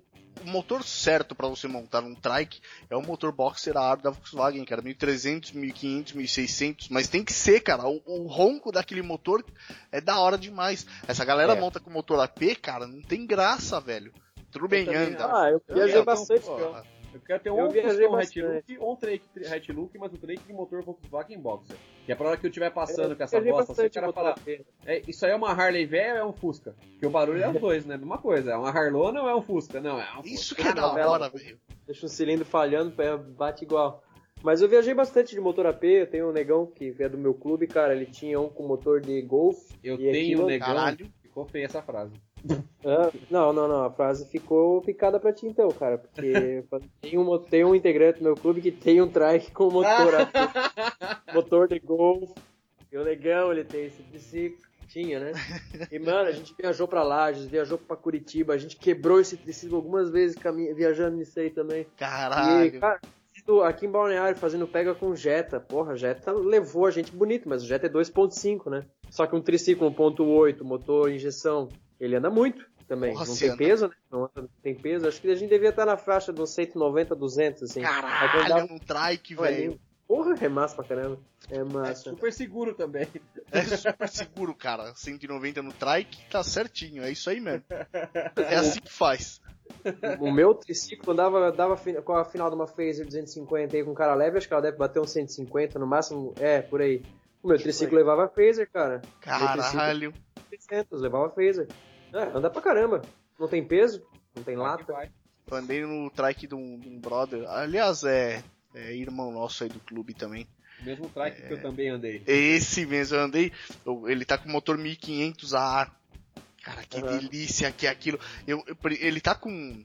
o motor certo para você montar um trike é o motor boxer AR da Volkswagen, cara. 1300, 1500, 1600. Mas tem que ser, cara. O, o ronco daquele motor é da hora demais. Essa galera é. monta com motor AP, cara, não tem graça, velho. Tudo bem, anda. Ah, eu viajei bastante, cara. Eu quero ter um Fuscão Hatchlook ou um Drake Hatchlook, mas o Drake de motor Volkswagen Boxer. Que é pra hora que eu estiver passando eu com essa bosta, você quer falar. É, isso aí é uma Harley velha ou é um Fusca? Porque o barulho é os (laughs) dois, né? Mesma coisa. É uma Harlona ou é um Fusca? Não, é um Fusca. Isso que é da hora, velho. Deixa o cilindro falhando, bate igual. Mas eu viajei bastante de motor AP, eu tenho um negão que é do meu clube, cara, ele tinha um com motor de Golf. Eu tenho um negão, Caralho. ficou feia essa frase. Ah, não, não, não. A frase ficou picada pra ti então, cara. Porque (laughs) tem um, tem um integrante do meu clube que tem um trike com motor, (laughs) motor de Golf. E o legal, ele tem esse triciclo. Tinha, né? E, mano, a gente viajou pra gente viajou pra Curitiba, a gente quebrou esse triciclo algumas vezes viajando nisso aí também. Caralho! E, cara, aqui em Balneário, fazendo pega com Jetta. Porra, Jetta levou a gente bonito, mas o Jetta é 2.5, né? Só que um triciclo 1.8, motor, injeção, ele anda muito também. Porra, não tem anda. peso, né? Não tem peso. Acho que a gente devia estar na faixa dos 190, 200, assim. Caralho, andava... um trike, velho. Porra, é massa pra caramba. É massa. É super seguro também. É super seguro, cara. 190 no trike tá certinho. É isso aí mesmo. É (laughs) assim que faz. O meu triciclo dava, dava com a final de uma Phaser 250 aí com cara leve, acho que ela deve bater uns 150 no máximo. É, por aí. O meu triciclo levava Phaser, cara. Caralho. 600, levava Phaser. É, anda pra caramba. Não tem peso, não tem lata. Eu andei no trike de um, de um brother. Aliás, é, é, irmão nosso aí do clube também. Mesmo trike é, que eu também andei. Esse mesmo, eu andei. Ele tá com motor 1500 a ar. Cara, que uhum. delícia que é aquilo. Eu, eu, ele tá com.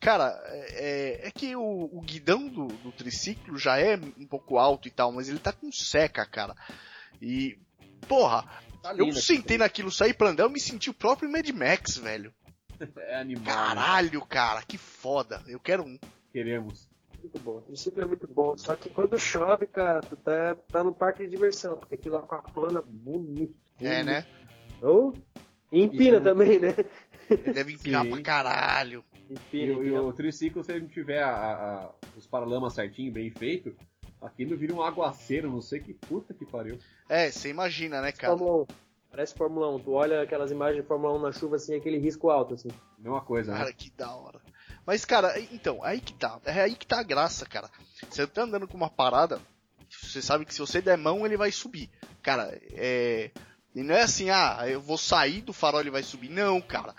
Cara, é, é que o, o guidão do, do, triciclo já é um pouco alto e tal, mas ele tá com seca, cara. E, porra, Tá eu sentei naquilo, saí pra andar, eu me senti o próprio Mad Max, velho. (laughs) É animal. Né? Caralho, né? cara, que foda. Eu quero um. Queremos. Muito bom. O princípio é muito bom. Só que quando chove, cara, tu tá, tá no parque de diversão. Porque aquilo lá com a plana bonito. É, né? Oh, e empina Isso. também, né? Ele deve (laughs) empinar Sim. pra caralho. E, Empina, o- e o triciclo, se ele tiver a- a- os paralamas certinho, bem feito, aquilo vira um aguaceiro, não sei que puta que pariu. É, você imagina, né, cara? Fórmula 1. Parece Fórmula 1. Tu olha aquelas imagens de Fórmula 1 na chuva, assim, aquele risco alto, assim. Mesma coisa, né? Cara, que da hora. Mas, cara, então, aí que tá. É aí que tá a graça, cara. Você tá andando com uma parada, você sabe que se você der mão, ele vai subir. Cara, é. E não é assim, ah, eu vou sair do farol e ele vai subir. Não, cara.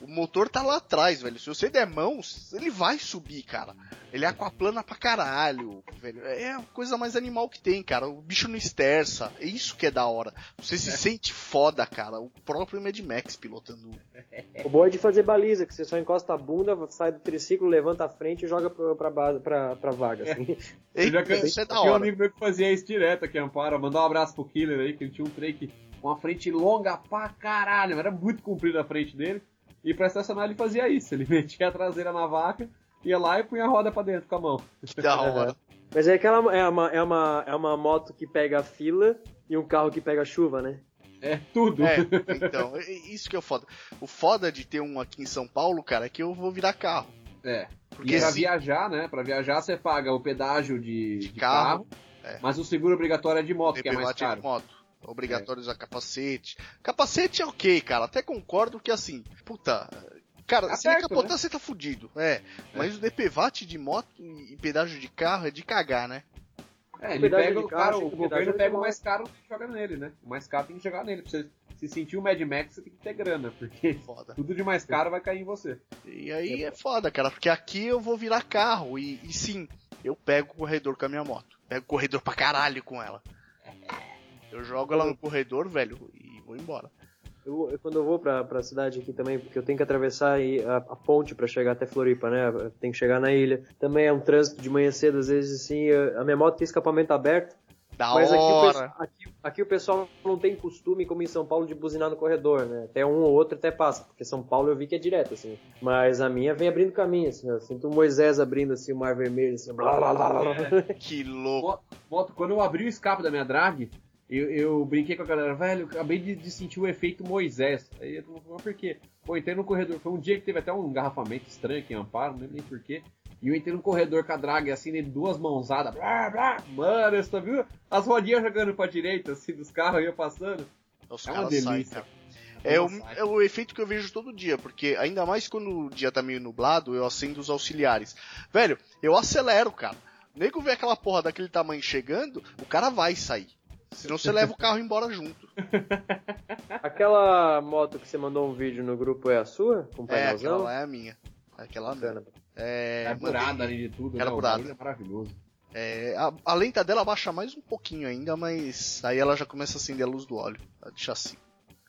O motor tá lá atrás, velho. Se você der mão, ele vai subir, cara. Ele é aquaplana pra caralho, velho. É a coisa mais animal que tem, cara. O bicho não esterça. É isso que é da hora. Você se sente foda, cara. O próprio Mad Max pilotando. (laughs) O bom é de fazer baliza, que você só encosta a bunda, sai do triciclo, levanta a frente e joga pra, pra, base, pra, pra vaga, assim. Eu já Eita, isso é da Tinha um hora. amigo meu que fazia isso direto aqui Amparo. Mandar um abraço pro Killer aí, que ele tinha um trem que, com a frente longa pra caralho. Era muito comprida a frente dele. E pra estacionar ele fazia isso. Ele (laughs) metia a traseira na vaca, ia lá e punha a roda pra dentro com a mão. Que da hora. (laughs) Mas é aquela é uma, é, uma, é uma moto que pega a fila e um carro que pega a chuva, né? É tudo. É, (laughs) então, é- é isso que é o foda. O foda de ter um aqui em São Paulo, cara, é que eu vou virar carro. É. Porque e pra se- viajar, né? Pra viajar você paga o pedágio de, De de carro, carro, é. mas o seguro obrigatório é de moto, que é mais caro. de moto. Obrigatório usar capacete. Capacete é ok, cara. Até concordo que assim, puta. Cara, Tá se ele capotar, né? você tá fudido. É. Mas o DPVAT de moto e pedágio de carro é de cagar, né? É, ele Pedágio pega de o carro, cara, o governo é pega o mais caro e joga nele, né? O mais caro tem que jogar nele. Pra você se sentir o Mad Max, você tem que ter grana, porque Foda. tudo de mais caro vai cair em você. E aí é foda, cara, porque aqui eu vou virar carro e, e sim, eu pego o corredor com a minha moto. Pego o corredor pra caralho com ela. Eu jogo ela no corredor, velho, e vou embora. Eu, eu- quando eu vou pra, pra cidade aqui também, porque eu tenho que atravessar aí a, a ponte pra chegar até Floripa, né? Eu tenho que chegar na ilha. Também é um trânsito de manhã cedo, às vezes assim, eu- a minha moto tem escapamento aberto. Da mas aqui o, hora. pessoal, aqui, aqui o pessoal não tem costume, como em São Paulo, de buzinar no corredor, né? Até um ou outro até passa, porque São Paulo eu vi que é direto, assim. Mas a minha vem abrindo caminho, assim, eu sinto o Moisés abrindo assim o mar vermelho, assim, blá blá blá blá. blá. Que louco. Moto, moto, quando eu abri o escape da minha drag, eu, eu brinquei com a galera, velho, eu acabei de, de sentir o efeito Moisés. Aí eu falei, mas por quê? Pô, entrei no corredor, foi um dia que teve até um engarrafamento estranho aqui em Amparo, não lembro nem porquê. E eu entrei no corredor com a drag assim, de duas mãozadas, blá, blá. Mano, você tá viu? As rodinhas jogando pra direita, assim, dos carros iam passando. Os É uma delícia. cara. É o, é o efeito que eu vejo todo dia, porque ainda mais quando o dia tá meio nublado, eu acendo os auxiliares. Velho, eu acelero, cara. O nego vê aquela porra daquele tamanho chegando, o cara vai sair. Senão você leva o carro embora junto. (laughs) Aquela moto que você mandou um vídeo no grupo é a sua? Com É, aquela lá é a minha. Aquela minha. Bacana. É, É curada ali de tudo, Era né? Curada. barulho é maravilhoso. é, a, a lenta dela baixa mais um pouquinho ainda, mas aí ela já começa a acender a luz do óleo, a de chassi.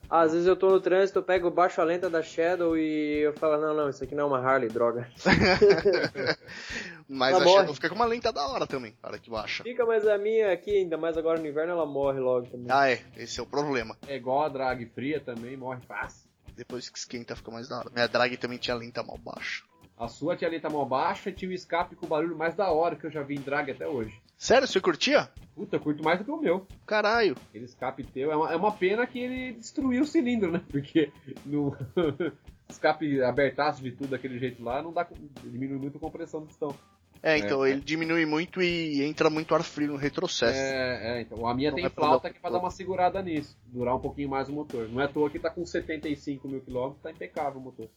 Às vezes eu tô no trânsito, eu pego baixo a lenta da Shadow e eu falo, não, não, isso aqui não é uma Harley, droga. (laughs) Mas Ela a morre. Shadow fica com uma lenta da hora também, na hora que baixa. Fica, mas a minha aqui, ainda mais agora no inverno, ela morre logo também. Ah, é, esse é o problema. É igual a drag fria também, morre fácil. Depois que esquenta fica mais da hora. Minha drag também tinha lenta mal baixa. A sua tinha letra mó baixa e tinha o escape com o barulho mais da hora que eu já vi em drag até hoje. Sério, você curtia? Puta, eu curto mais do que o meu. Caralho. Aquele escape teu. É uma, é uma pena que ele destruiu o cilindro, né? Porque no (laughs) escape abertaço de tudo daquele jeito lá, não dá. diminui muito a compressão do pistão. É, então É, ele diminui muito e entra muito ar frio no retrocesso. É, é, então. A minha Não tem é flauta que é pra dar uma segurada nisso. Durar um pouquinho mais o motor. Não é à toa que tá com 75 mil quilômetros, tá impecável o motor.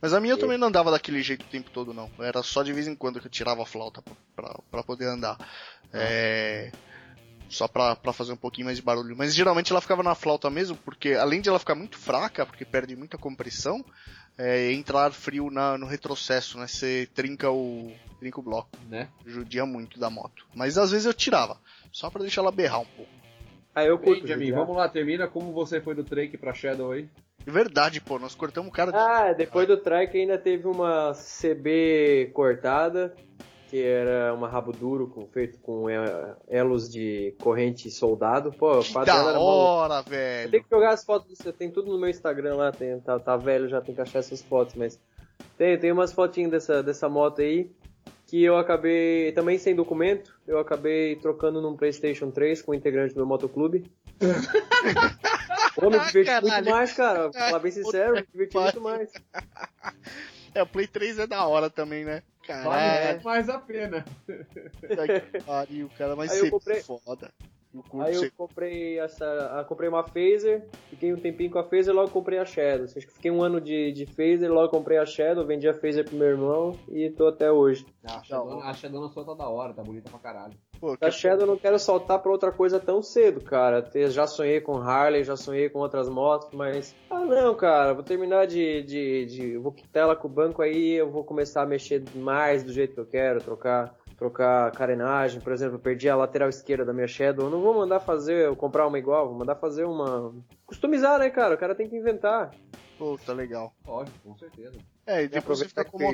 Mas a minha eu também não andava daquele jeito o tempo todo, não. Era só de vez em quando que eu tirava a flauta pra poder andar. É. Só pra, pra fazer um pouquinho mais de barulho. Mas geralmente ela ficava na flauta mesmo, porque além de ela ficar muito fraca, porque perde muita compressão, é, entra ar frio na, no retrocesso, né? Você trinca o, trinca o bloco. Né? Judia muito da moto. Mas às vezes eu tirava, só pra deixar ela berrar um pouco. Ah, eu curto. Benjamin, judiar. vamos lá, termina como você foi do Drake pra Shadow aí. De verdade, pô, nós cortamos o cara de... Ah, depois do trike ainda teve uma CB cortada, que era uma rabo duro com, feito com elos de corrente soldado. Pô, o Que padrão da hora, Eu velho. tenho que jogar as fotos, tem tudo no meu Instagram lá, tem, tá, tá velho, já tem que achar essas fotos, mas tem, tem umas fotinhas dessa, dessa moto aí que eu acabei, também sem documento, eu acabei trocando num Playstation 3 com o integrante do meu motoclube. (laughs) Pô, me diverti Caralho. muito mais, cara. Pra (laughs) falar bem sincero, me diverti muito mais. É, o Play 3 é da hora também, né? Caralho. Vale mais a pena. Pariu, cara, mas Aí comprei... foda. Aí eu comprei essa. comprei uma phaser, fiquei um tempinho com a phaser e logo comprei a Shadow. Acho que fiquei um ano de, de phaser, logo comprei a Shadow, vendi a phaser pro meu irmão e tô até hoje. a Shadow, a Shadow na sua tá da hora, tá bonita pra caralho. Pô, a Shadow eu não quero soltar pra outra coisa tão cedo, cara. Já sonhei com Harley, já sonhei com outras motos, mas. Ah não, cara, vou terminar de. de, de... Vou quitar ela com o banco aí, eu vou começar a mexer mais do jeito que eu quero, trocar trocar carenagem, por exemplo, eu perdi a lateral esquerda da minha Shadow, eu não vou mandar fazer, comprar uma igual, vou mandar fazer uma. Customizar, né, cara? O cara tem que inventar. Pô, tá legal. Lógico, com certeza. É, e depois você fica como.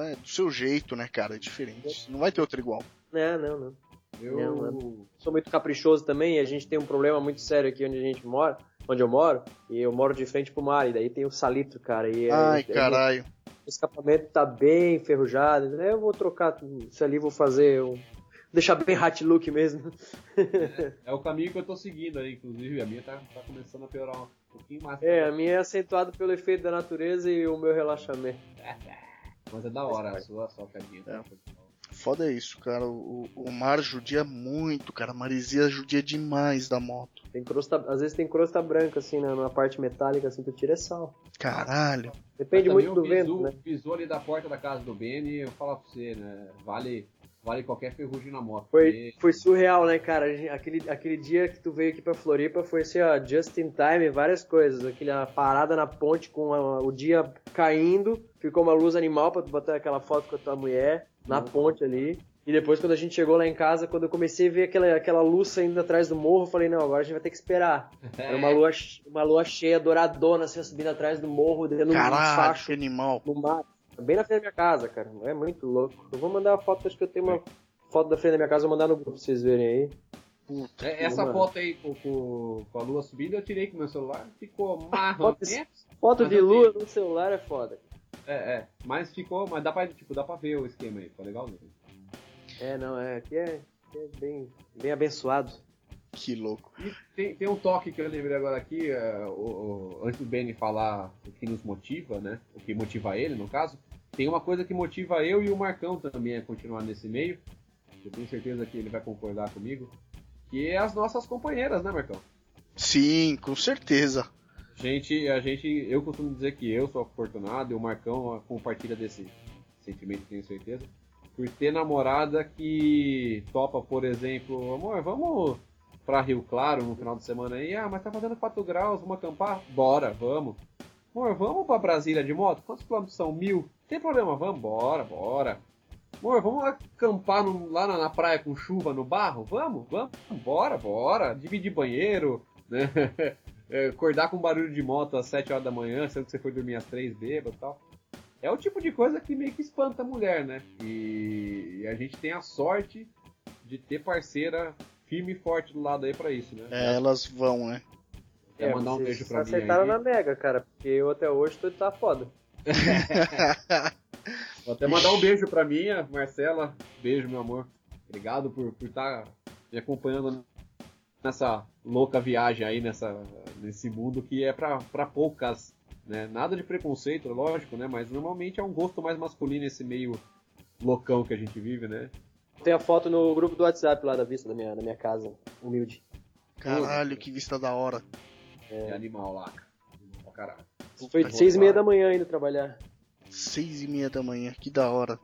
É, do seu jeito, né, cara? É diferente. Não vai ter outro igual. É, não, não. Eu não, não. sou muito caprichoso também e a gente tem um problema muito sério aqui onde a gente mora, onde eu moro, e eu moro de frente pro mar, e daí tem o salitro, cara. E Ai, é, caralho. O escapamento tá bem enferrujado, né? Eu vou trocar isso ali, vou fazer um... Deixar bem hat look mesmo. É, é, o caminho que eu tô seguindo aí, inclusive. A minha tá, tá começando a piorar um pouquinho mais. É, a minha é acentuada pelo efeito da natureza e o meu relaxamento. (laughs) Mas é da hora a sua socadinha. É. Foda isso, cara. O, o mar judia muito, cara. A marisia judia demais da moto. Tem crosta, às vezes tem crosta branca, assim, na, na parte metálica, assim, tu tira é sal. Caralho. Depende muito do vento, né? Pisou ali da porta da casa do Benny, eu falo pra você, né? Vale, vale qualquer ferrugem na moto. Foi, porque... foi surreal, né, cara? Aquele, aquele dia que tu veio aqui pra Floripa foi assim, ó, just in time, várias coisas. Aquela parada na ponte com a, o dia caindo, ficou uma luz animal pra tu botar aquela foto com a tua mulher na ponte ali. E depois, quando a gente chegou lá em casa, quando eu comecei a ver aquela, aquela luz saindo atrás do morro, eu falei, não, agora a gente vai ter que esperar. É. Era uma lua, uma lua cheia, douradona, assim, subindo atrás do morro, dentro de um facho. animal. No mar. Bem na frente da minha casa, cara. É muito louco. Eu vou mandar uma foto, acho que eu tenho uma foto da frente da minha casa, vou mandar no grupo pra vocês verem aí. Puta, essa foto aí com, com, a lua subindo, eu tirei com o meu celular, ficou (laughs) marrom. Foto, foto de lua no celular é foda. É, é. Mas ficou, mas dá pra, tipo, dá pra ver o esquema aí, ficou legal mesmo. É, não, é, aqui é, aqui é bem, bem abençoado. Que louco. E tem, tem um toque que eu lembrei agora aqui, uh, o, o, antes do Benny falar o que nos motiva, né? O que motiva ele, no caso. Tem uma coisa que motiva eu e o Marcão também a continuar nesse meio. Eu tenho certeza que ele vai concordar comigo. Que é as nossas companheiras, né, Marcão? Sim, com certeza. Gente, a gente, eu costumo dizer que eu sou afortunado e o Marcão compartilha desse sentimento, tenho certeza por ter namorada que topa, por exemplo, amor, vamos pra Rio Claro no final de semana aí, ah, mas tá fazendo 4 graus, vamos acampar? Bora, vamos. Amor, vamos pra Brasília de moto? Quantos quilômetros são? Mil? Tem problema, vamos, bora, bora. Amor, vamos acampar no, lá na, na, praia com chuva no barro? Vamos, vamos, bora, bora. Dividir banheiro, né? (laughs) É, acordar com barulho de moto às 7 horas da manhã, sendo que você foi dormir às 3 bêbado e tal é o tipo de coisa que meio que espanta a mulher, né? E, e a gente tem a sorte de ter parceira firme e forte do lado aí para isso, né? É, elas vão, né? É, mandar um beijo pra mim acertaram aí? na Mega, cara, porque eu até hoje tô tá foda. (laughs) Vou até mandar um beijo pra minha, Marcela. Beijo, meu amor. Obrigado por estar tá me acompanhando nessa louca viagem aí, nessa, nesse mundo que é para poucas né? Nada de preconceito, lógico, né? Mas normalmente é um gosto mais masculino esse meio loucão que a gente vive, né? Tem a foto no grupo do WhatsApp lá da vista da minha, da minha casa, humilde. Caralho, que vista da hora. É, é animal lá. Animal caralho. Foi de seis e meia da manhã indo trabalhar. Seis e meia da manhã, que da hora.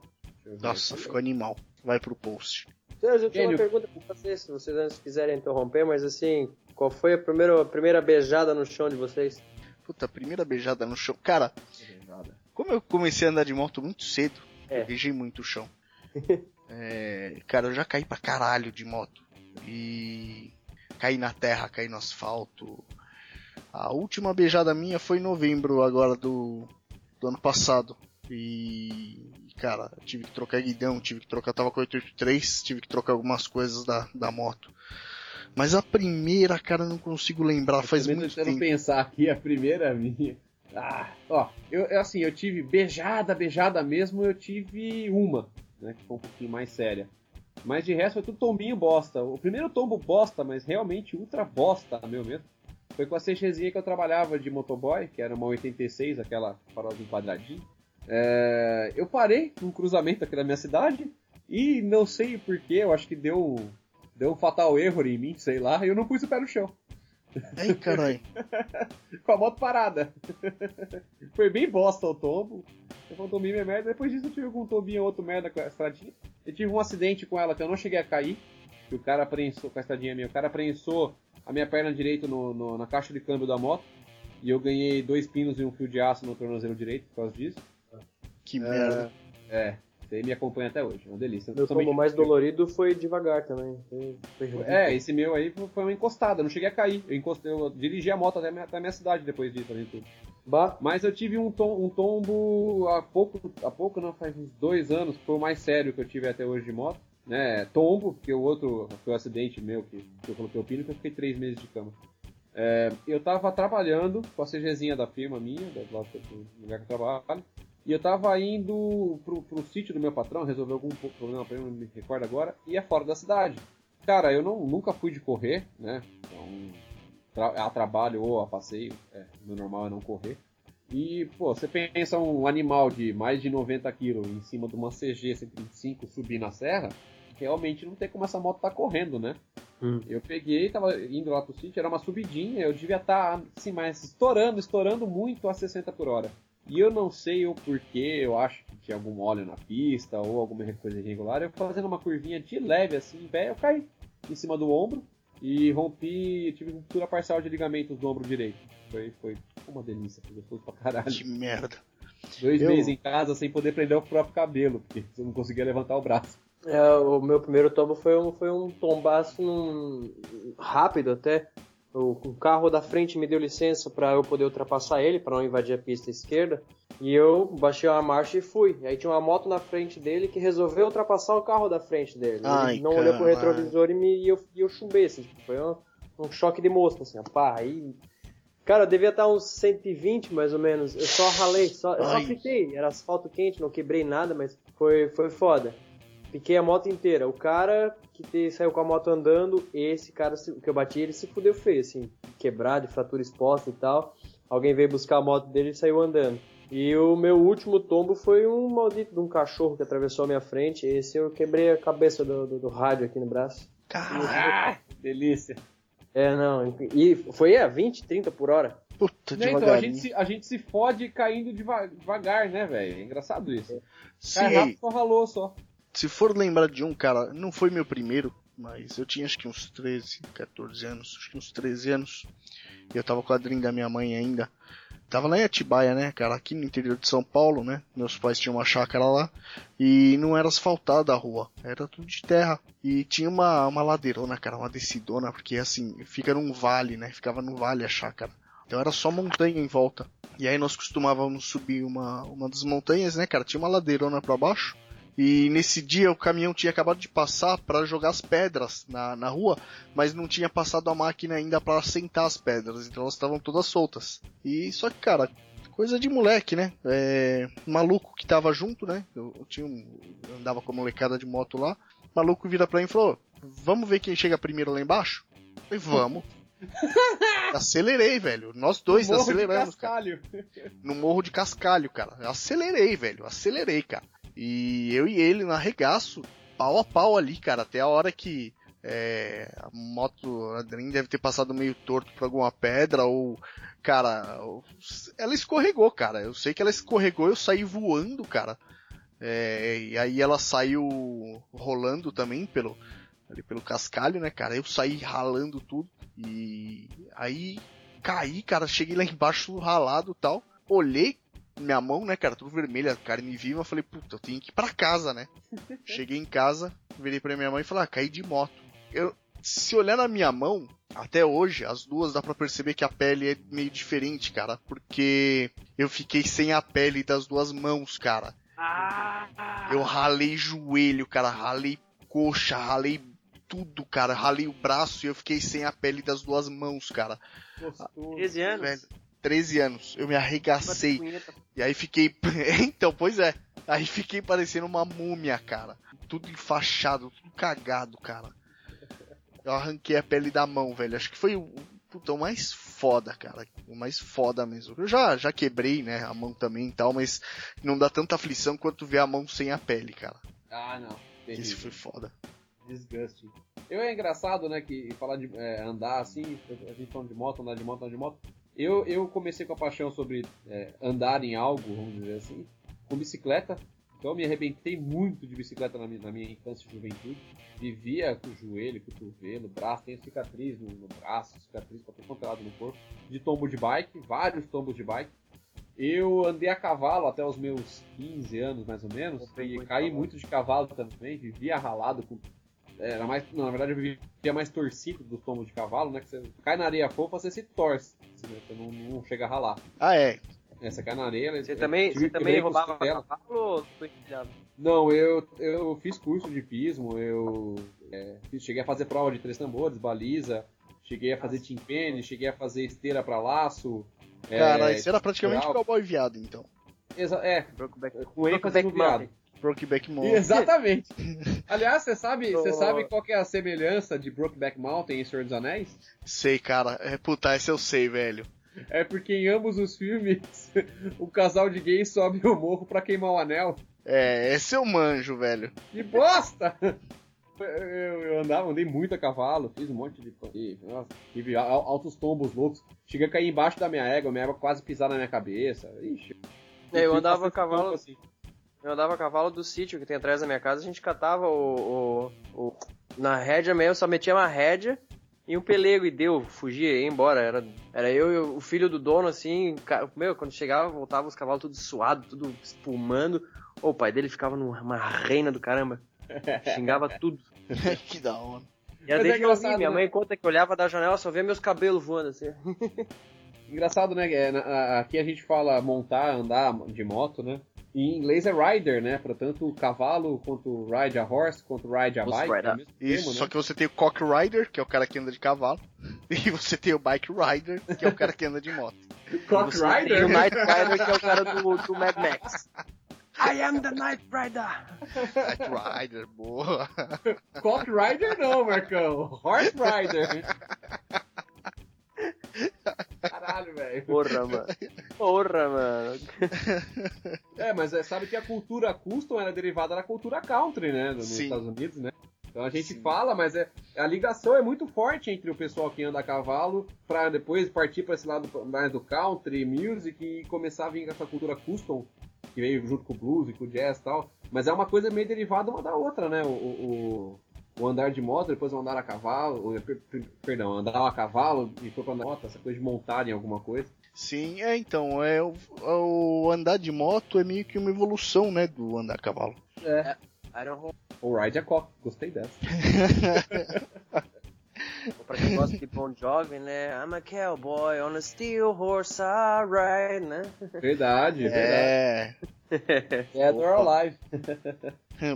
Nossa, ficou animal. Vai pro post. Sérgio, eu tenho uma pergunta pra vocês, se vocês quiserem interromper, mas assim, qual foi a primeira, a primeira beijada no chão de vocês? Puta, primeira beijada no chão. Cara, como eu comecei a andar de moto muito cedo, é. eu beijei muito o chão. (laughs) é, cara, eu já caí pra caralho de moto. E caí na terra, caí no asfalto. A última beijada minha foi em novembro agora do, do ano passado. E, cara, tive que trocar guidão, tive que trocar, tava com 883, tive que trocar algumas coisas da, da moto. Mas a primeira, cara, não consigo lembrar, eu faz muito tempo. pensar aqui, a primeira minha. (laughs) Ah, ó, eu, assim, eu tive beijada, beijada mesmo, eu tive uma, né, que foi um pouquinho mais séria. Mas de resto foi tudo tombinho bosta. O primeiro tombo bosta, mas realmente ultra bosta, meu mesmo. Foi com a CXzinha que eu trabalhava de motoboy, que era uma 86, aquela farol de quadradinho. É, eu parei num cruzamento aqui na minha cidade e não sei porquê, eu acho que deu, deu um fatal erro em mim, sei lá, e eu não pus o pé no chão. Ai, caralho. (laughs) com a moto parada. (laughs) Foi bem bosta o tombo. Eu falei, tombinho minha merda. Depois disso eu tive algum tombinho outro merda com a estradinha. Eu tive um acidente com ela que eu não cheguei a cair. Que o cara prensou, com a estradinha minha, o cara prensou a minha perna direita no, no, na caixa de câmbio da moto. E eu ganhei dois pinos e um fio de aço no tornozelo direito por causa disso. Que merda. É, isso aí me acompanha até hoje, é uma delícia. Meu tombo mais dolorido foi devagar também. Foi, foi. É, esse meu aí foi uma encostada, eu não cheguei a cair. Eu, encostei, eu dirigi a moto até a minha, até a minha cidade depois disso, além de tudo. Bah, Mas eu tive um, tom- um tombo há pouco, há pouco não, faz uns dois anos, foi o mais sério que eu tive até hoje de moto. Né, tombo, porque o outro foi o acidente meu que, que eu coloquei o pino, que eu fiquei três meses de cama. É, eu tava trabalhando com a CGzinha da firma minha, do lugar que eu trabalho, e eu tava indo pro, pro sítio do meu patrão, resolver algum problema pra ele, não me recordo agora, e é fora da cidade. Cara, eu não, nunca fui de correr, né? Então, tra- a trabalho ou a passeio, é, meu normal é não correr. E, pô, você pensa um animal de mais de 90 kg em cima de uma CG 125 subir na serra, realmente não tem como essa moto tá correndo, né? Hum. Eu peguei, tava indo lá pro sítio, era uma subidinha, eu devia estar, assim, mas estourando, estourando muito a 60 por hora. E eu não sei o porquê, eu acho que tinha algum óleo na pista ou alguma coisa irregular. Eu fazendo uma curvinha de leve assim, em pé, eu caí em cima do ombro e rompi, tive ruptura parcial de ligamentos do ombro direito. Foi, foi uma delícia, foi gostoso pra caralho. Que merda. Dois Eu- meses em casa sem poder prender o próprio cabelo, porque eu não conseguia levantar o braço. É, o meu primeiro tombo foi um, foi um tombaço num- rápido até. O, o carro da frente me deu licença para eu poder ultrapassar ele, para não invadir a pista esquerda. E eu baixei uma marcha e fui. Aí tinha uma moto na frente dele que resolveu ultrapassar o carro da frente dele. Ai, ele não olhou pro retrovisor e, me, e eu, e eu chumbei, assim. tipo, foi um, um choque de mosca, assim. Pá, aí... Cara, eu devia estar uns 120 mais ou menos. Eu só ralei, só, eu só fiquei. Era asfalto quente, não quebrei nada, mas foi, foi foda. Piquei a moto inteira. O cara que te- saiu com a moto andando, esse cara se- que eu bati, ele se fudeu feio, assim, quebrado, de fratura exposta e tal. Alguém veio buscar a moto dele e saiu andando. E o meu último tombo foi um maldito de um cachorro que atravessou a minha frente. Esse eu quebrei a cabeça do, do, do rádio aqui no braço. Caralho. (laughs) Delícia. É, não. E foi a 20, 30 por hora. Puta, Né, então, a gente, se, a gente se fode caindo deva- devagar, né, velho? É engraçado isso. Sim, Cai rápido, só ralou só. Se for lembrar de um, cara, não foi meu primeiro, mas eu tinha acho que uns 13, 14 anos, acho que uns 13 anos. E eu tava com a Dream da minha mãe ainda. Tava lá em Atibaia, né, cara, aqui no interior de São Paulo, né? Meus pais tinham uma chácara lá e não era asfaltada a rua, era tudo de terra. E tinha uma, uma ladeirona, cara, uma descidona, porque assim, fica num vale, né? Ficava no vale a chácara. Então era só montanha em volta. E aí nós costumávamos subir uma, uma das montanhas, né, cara? Tinha uma ladeirona pra baixo. E nesse dia o caminhão tinha acabado de passar para jogar as pedras na, na rua, mas não tinha passado a máquina ainda para assentar as pedras, então elas estavam todas soltas. E só que, cara, coisa de moleque, né? É, maluco que tava junto, né? Eu, eu tinha um, eu andava com a molecada de moto lá. O maluco vira pra mim e falou: Vamos ver quem chega primeiro lá embaixo? Eu falei, vamos. (laughs) Acelerei, velho. Nós dois Morro de aceleramos, cara cascalho. no morro de cascalho, cara. Acelerei, velho. Acelerei, cara. E eu e ele no arregaço, pau a pau ali, cara. Até a hora que é, a moto, a Dream deve ter passado meio torto por alguma pedra ou. Cara, ela escorregou, cara. Eu sei que ela escorregou, eu saí voando, cara. É, e aí ela saiu rolando também pelo, ali pelo cascalho, né, cara? Eu saí ralando tudo. E aí caí, cara. Cheguei lá embaixo ralado tal. Olhei minha mão, né, cara, tudo vermelha, carne viva. Eu falei, puta, eu tenho que ir pra casa, né? (laughs) Cheguei em casa, virei pra minha mãe e falei, ah, caí de moto. Eu, se olhar na minha mão, até hoje, as duas dá pra perceber que a pele é meio diferente, cara. Porque eu fiquei sem a pele das duas mãos, cara. Eu ralei joelho, cara, ralei coxa, ralei tudo, cara. Ralei o braço e eu fiquei sem a pele das duas mãos, cara. Gostoso. 13 anos. Velho, 13 anos. Eu me arregacei. Punheta. E aí fiquei. (laughs) então, pois é. Aí fiquei parecendo uma múmia, cara. Tudo enfaixado, tudo cagado, cara. Eu arranquei a pele da mão, velho. Acho que foi o puta, o mais foda, cara. O mais foda mesmo. Eu já, já quebrei, né, a mão também e tal, mas não dá tanta aflição quanto ver a mão sem a pele, cara. Ah, não. Terrível. Esse foi foda. Disgusting. Eu é engraçado, né, que falar de é, andar assim, a gente falando de moto, andar de moto, andar de moto. Eu, eu comecei com a paixão sobre é, andar em algo, vamos dizer assim, com bicicleta. Então eu me arrebentei muito de bicicleta na minha, na minha infância e juventude. Vivia com o joelho, cotovelo, braço, tenho cicatriz no, no braço, cicatriz pra todo é lado no corpo. De tombo de bike, vários tombos de bike. Eu andei a cavalo até os meus 15 anos, mais ou menos, e caí muito de cavalo também, vivia ralado com era mais, não, na verdade eu vivia mais torcido do tombo de cavalo, né? Que você cai na areia fofa, você se torce, né, você não, não chega a ralar. Ah, é. É, você cai na areia. Você eu também, você também roubava costela. cavalo ou? Não, eu, eu fiz curso de pismo, eu é, cheguei a fazer prova de três tambores, baliza, cheguei a fazer timpene, cheguei a fazer esteira pra laço. é, Cara, isso era praticamente rural. cowboy viado, então. exa- é, com ênfase no Brokeback viado. Brokeback Mountain. Exatamente. (laughs) Aliás, você sabe, você Oh. sabe qual que é a semelhança de Brokeback Mountain e Senhor dos Anéis? Sei, cara. É, puta, esse eu sei, velho. É porque em ambos os filmes (laughs) o casal de gays sobe o morro pra queimar o anel. É, esse eu manjo, velho. Que bosta! (laughs) Eu, eu andava, andei muito a cavalo, fiz um monte de. Nossa, tive al- altos tombos loucos. Cheguei a cair embaixo da minha égua, minha égua quase pisar na minha cabeça. Ixi. É, eu andava a cavalo- assim. Eu andava a cavalo do sítio que tem atrás da minha casa, a gente catava o. o, o- na rédea mesmo, só metia uma rédea e um pelego e deu, fugia, ia embora. Era, era eu e o filho do dono, assim, meu, quando chegava, voltava os cavalos tudo suado, tudo espumando. Ô, o pai dele ficava numa reina do caramba. Xingava tudo. (laughs) que da hora. E era é desde novinho, engraçado, minha né? mãe conta que olhava da janela só via meus cabelos voando assim. (laughs) Engraçado, né? é, aqui a gente fala montar, andar de moto, né? E em inglês é rider, né? Portanto, o cavalo quanto ride a horse, quanto ride a bike. rider. É o mesmo Isso, termo, só né? que você tem o Cock Rider, que é o cara que anda de cavalo, (laughs) e você tem o Bike Rider, que é o cara que anda de moto. Cock Você tem Rider? o Night Rider, que é o cara do, do Mad Max. I am the Night Rider! Bike Rider, boa. Cock Rider não, Marcão. Horse Rider. (laughs) Caralho, velho. Porra, mano. Porra, mano. É, mas é, sabe que a cultura custom era derivada da cultura country, né? Nos Sim. Estados Unidos, né? Então a gente Sim. fala, mas é, a ligação é muito forte entre o pessoal que anda a cavalo pra depois partir pra esse lado mais do country, music e começar a vir com essa cultura custom, que veio junto com o blues e com o jazz e tal. Mas é uma coisa meio derivada uma da outra, né? O, o, o andar de moto, depois o andar a cavalo, o- per- per- perdão, andar a cavalo e foi pra moto, essa coisa de montar em alguma coisa. Sim, é então, é o, o andar de moto é meio que uma evolução, né, do andar a cavalo. É. I don't know. O ride a cock, gostei dessa. (laughs) Pra quem gosta de Bon Jovi, né? I'm a cowboy on a steel horse I ride, né? Verdade, verdade. (laughs) É, É Our Life.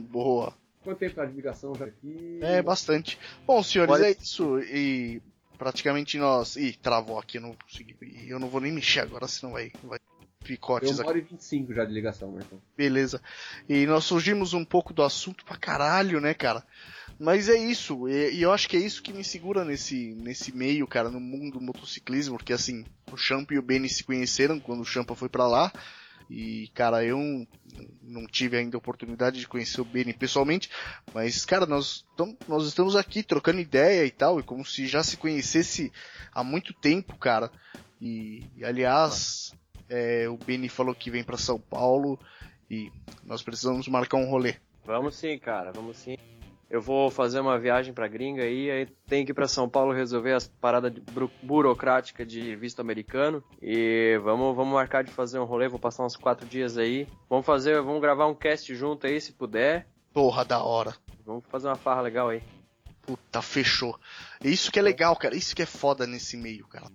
boa. Quanto tempo tá de ligação já aqui? É, bastante. Bom, senhores, Olha- é isso. E praticamente nós. Ih, travou aqui, eu não consegui. Eu não vou nem mexer agora, senão vai. vai picotes Deu aqui. uma hora e 25 já de ligação, Marcão. Beleza. E nós surgimos um pouco do assunto pra caralho, né, cara? Mas é isso, e, eu acho que é isso que me segura nesse, nesse meio, cara, no mundo do motociclismo, porque assim, o Champa e o Benny se conheceram quando o Champa foi pra lá, e cara, eu não tive ainda a oportunidade de conhecer o Benny pessoalmente, mas cara, nós, nós estamos aqui trocando ideia e tal, e como se já se conhecesse há muito tempo, cara. E, e, aliás, é, o Benny falou que vem pra São Paulo, e nós precisamos marcar um rolê. Vamos sim, cara, vamos sim. Eu vou fazer uma viagem pra gringa aí, aí tenho que ir pra São Paulo resolver as paradas buro- burocrática de visto americano. E vamos, vamos marcar de fazer um rolê, vou passar uns quatro dias aí. Vamos fazer, vamos gravar um cast junto aí, se puder. Porra, da hora. Vamos fazer uma farra legal aí. Puta, fechou. Isso que é legal, cara. Isso que é foda nesse meio, cara.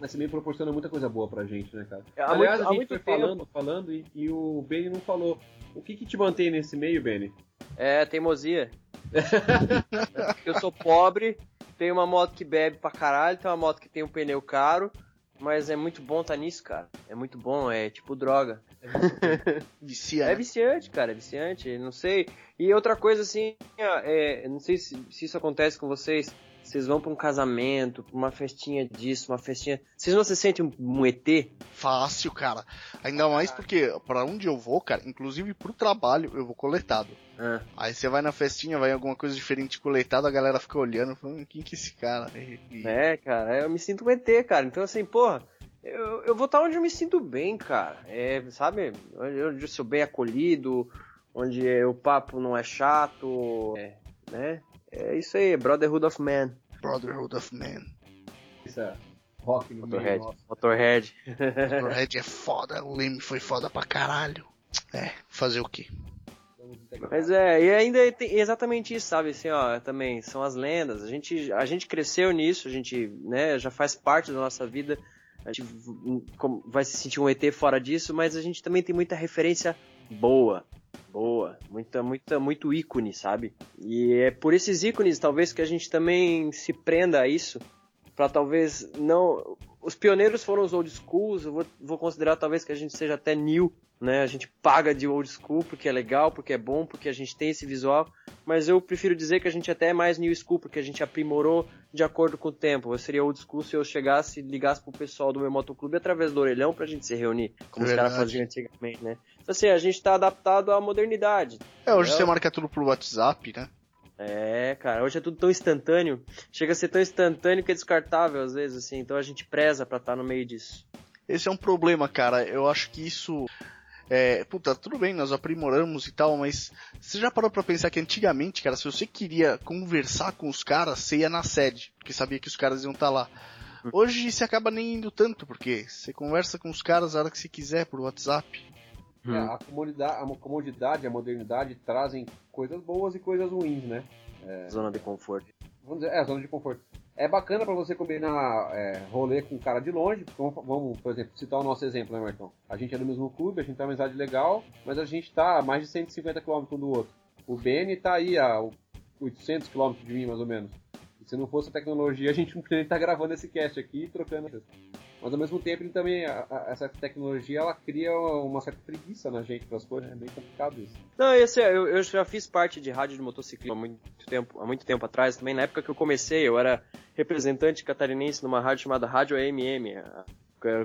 Mas meio proporciona muita coisa boa pra gente, né, cara? Há Aliás, muito- a gente foi tempo. falando, falando e, e o Benny não falou. O que que te mantém nesse meio, Benny? É, teimosia. (laughs) eu sou pobre, tenho uma moto que bebe pra caralho, tenho uma moto que tem um pneu caro, mas é muito bom tá nisso, cara. É muito bom, é tipo droga. É né? (laughs) viciante, cara, é viciante, não sei. E outra coisa assim, é, não sei se, se isso acontece com vocês. Vocês vão pra um casamento, pra uma festinha disso, uma festinha. Vocês não se sentem um, ET? Fácil, cara. Ainda mais porque para onde eu vou, cara, inclusive pro trabalho, eu vou coletado. Ah, Aí você vai na festinha, vai em alguma coisa diferente coletado, a galera fica olhando, falando, quem que é esse cara? E- é, cara, eu me sinto um ET, cara. Então, assim, porra, eu, eu vou estar onde eu me sinto bem, cara. É, sabe? Onde onde eu sou bem acolhido, onde o papo não é chato, é, né? É isso aí, Brotherhood of Man. Brotherhood of Man. Isso é rock no Motorhead. Motorhead. Motorhead é foda, o Leme foi foda pra caralho. É, fazer o quê? Mas é, e ainda tem exatamente isso, sabe? Assim, ó, também são as lendas. A gente, a gente cresceu nisso, a gente, né, já faz parte da nossa vida. A gente vai se sentir um ET fora disso, mas a gente também tem muita referência boa. Boa, muita, muita, muito ícone, sabe? E é por esses ícones, talvez, que a gente também se prenda a isso, Pra talvez não. Os pioneiros foram os old schools, eu vou, vou considerar talvez que a gente seja até new, né? A gente paga de old school porque é legal, porque é bom, porque a gente tem esse visual, mas eu prefiro dizer que a gente até é mais new school, porque a gente aprimorou de acordo com o tempo. Eu seria old school se eu chegasse e ligasse pro pessoal do meu motoclube através do orelhão pra gente se reunir, como os caras Verdade. faziam antigamente, né? Então assim, a gente tá adaptado à modernidade. É, hoje É. você marca tudo pro WhatsApp, né? É, cara, hoje é tudo tão instantâneo. Chega a ser tão instantâneo que é descartável às vezes, assim. Então a gente preza pra estar no meio disso. Esse é um problema, cara. Eu acho que isso. É, puta, tudo bem, nós aprimoramos e tal, mas você já parou pra pensar que antigamente, cara, se você queria conversar com os caras, você ia na sede, porque sabia que os caras iam estar lá. Hoje você acaba nem indo tanto, porque você conversa com os caras a hora que você quiser por WhatsApp. É, a, comodidade, a comodidade a modernidade trazem coisas boas e coisas ruins, né? Zona de conforto. Vamos dizer, é, zona de conforto. É bacana pra você combinar é, rolê com um cara de longe. Vamos, vamos, por exemplo, citar o nosso exemplo, né, Marcão? A gente é do mesmo clube, a gente tem uma amizade legal, mas a gente tá a mais de 150 km um do outro. O Benny tá aí a 800 km de mim, mais ou menos. E se não fosse a tecnologia, a gente não poderia estar gravando esse cast aqui e trocando. Mas ao mesmo tempo, ele também, a- a- essa tecnologia, ela cria uma certa preguiça na gente para as coisas. É bem complicado isso. Não, esse, eu, eu já fiz parte de rádio de motociclismo há muito tempo, há muito tempo atrás também. Na época que eu comecei, eu era representante catarinense numa rádio chamada Rádio AMM, a-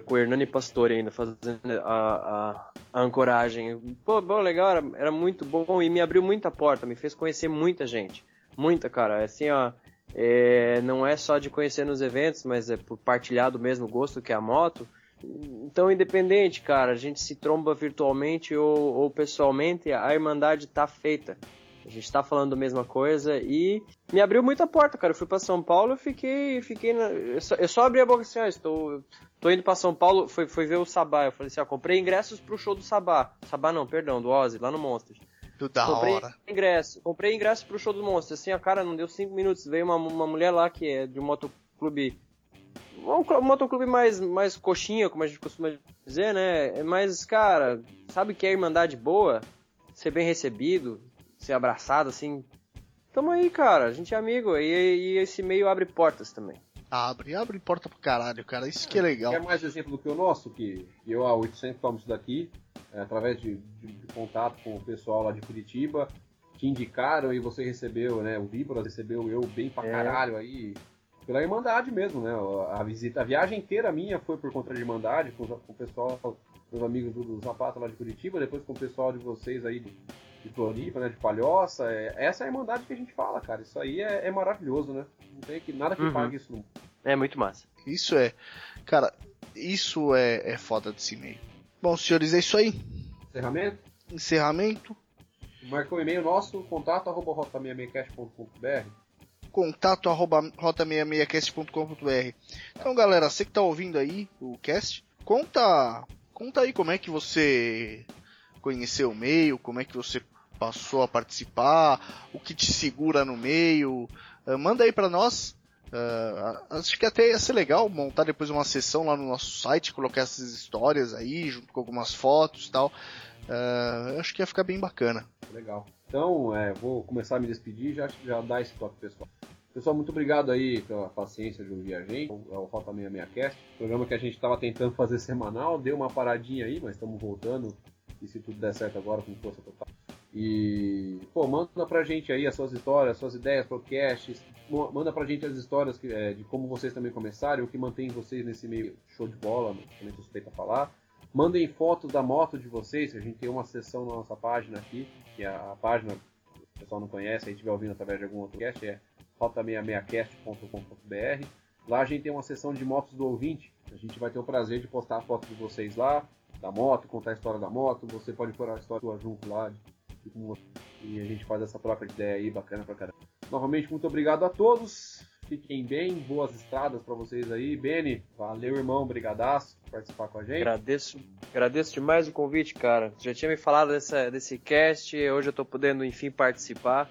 com o Hernani Pastore ainda, fazendo a, a- a ancoragem. Pô, bom, legal, era, era muito bom e me abriu muita porta, me fez conhecer muita gente. Muita, cara. Assim, ó, é, não é só de conhecer nos eventos, mas é por partilhar do mesmo gosto que a moto. Então, independente, cara, a gente se tromba virtualmente ou, ou pessoalmente, a Irmandade tá feita. A gente tá falando a mesma coisa e me abriu muita porta, cara. Eu fui pra São Paulo e fiquei, fiquei na... eu, só, eu só abri a boca assim, ó, estou, tô indo pra São Paulo, foi ver o Sabá. Eu falei assim, ó, comprei ingressos pro show do Sabá. Sabá não, perdão, do Ozzy, lá no Monsters. Tudo da comprei hora. ingresso, comprei ingresso pro show do Monstro. Assim, a cara, não deu cinco minutos. Veio uma, uma mulher lá que é de um motoclube. Um, cl- um motoclube mais, mais coxinha, como a gente costuma dizer, né? Mas, cara, sabe que é irmandade boa? Ser bem recebido, ser abraçado, assim. Tamo aí, cara, a gente é amigo. E, e esse meio abre portas também. Abre, abre porta pro caralho, cara. Isso que é legal. Quer mais exemplo do que o nosso? Que eu, a 800 km daqui, é, através de, de- de contato com o pessoal lá de Curitiba, te indicaram e você recebeu, né? O Víboras recebeu eu bem pra É. caralho aí. Pela Irmandade mesmo, né? A visita, a viagem inteira minha foi por conta da Irmandade, com, com o pessoal, meus amigos do, do Zapata lá de Curitiba, depois com o pessoal de vocês aí de, de Floripa, né? De Palhoça. É, essa é a Irmandade que a gente fala, cara. Isso aí é, é maravilhoso, né? Não tem que, nada que Uhum. pague isso. Não. É muito massa. Isso é. Cara, isso é, é foda desse meio. Bom, senhores, é isso aí. Encerramento? Encerramento. Marcou o e-mail nosso, contato arroba rota66cast.com.br. contato arroba rota66cast.com.br. Então, galera, você que tá ouvindo aí o cast, conta, conta aí como é que você conheceu o meio, como é que você passou a participar, o que te segura no meio. Ah, manda aí pra nós. Ah, acho que até ia ser legal montar depois uma sessão lá no nosso site, colocar essas histórias aí, junto com algumas fotos e tal. Ah, acho que ia ficar bem bacana. Legal. Então, é, vou começar a me despedir já, já dar esse toque pessoal. Pessoal, muito obrigado aí pela paciência de ouvir a gente. É o Rota 66Cast, programa que a gente estava tentando fazer semanal, deu uma paradinha aí, mas estamos voltando. E se tudo der certo agora, com força total. E, pô, manda pra gente aí as suas histórias, suas ideias, podcasts. Manda pra gente as histórias que, é, de como vocês também começaram, o que mantém vocês nesse meio show de bola, também suspeita falar. Mandem fotos da moto de vocês, a gente tem uma sessão na nossa página aqui, que é a página, o pessoal não conhece, aí estiver ouvindo através de algum outro cast, é rota66cast.com.br. Lá a gente tem uma sessão de motos do ouvinte, a gente vai ter o prazer de postar a foto de vocês lá, da moto, contar a história da moto, você pode pôr a história junto lá, e a gente faz essa troca de ideia aí bacana pra caramba. Novamente, muito obrigado a todos. Fiquem bem, boas estradas para vocês aí. Beni, valeu, irmão, brigadaço por participar com a gente. Agradeço, agradeço demais o convite, cara. Já tinha me falado dessa, desse cast, hoje eu tô podendo, enfim, participar.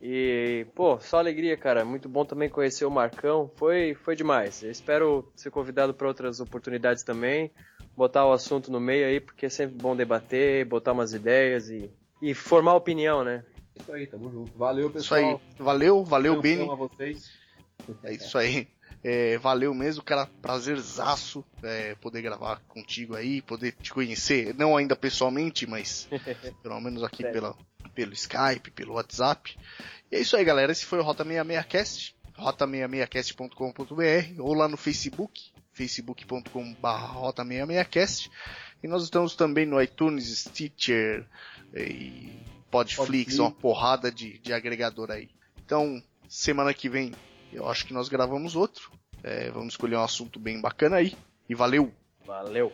E, pô, só alegria, cara. Muito bom também conhecer o Marcão. Foi, foi demais. Eu espero ser convidado para outras oportunidades também. Botar o assunto no meio aí, porque é sempre bom debater, botar umas ideias e, e formar opinião, né? Isso aí, tamo junto. Valeu, pessoal. Isso aí. Valeu, valeu, Eu Beni. a vocês. É isso aí. É, valeu mesmo, cara. Prazerzaço é, poder gravar contigo aí, poder te conhecer. Não ainda pessoalmente, mas (laughs) pelo menos aqui É. pela, pelo Skype, pelo WhatsApp. E é isso aí, galera. Esse foi o Rota 66cast, rota66cast.com.br ou lá no Facebook, facebook.com.br rota66cast. E nós estamos também no iTunes, Stitcher e Podflix, Podflix. uma porrada de, de agregador aí. Então, semana que vem eu acho que nós gravamos outro. É, vamos escolher um assunto bem bacana aí. E valeu! Valeu!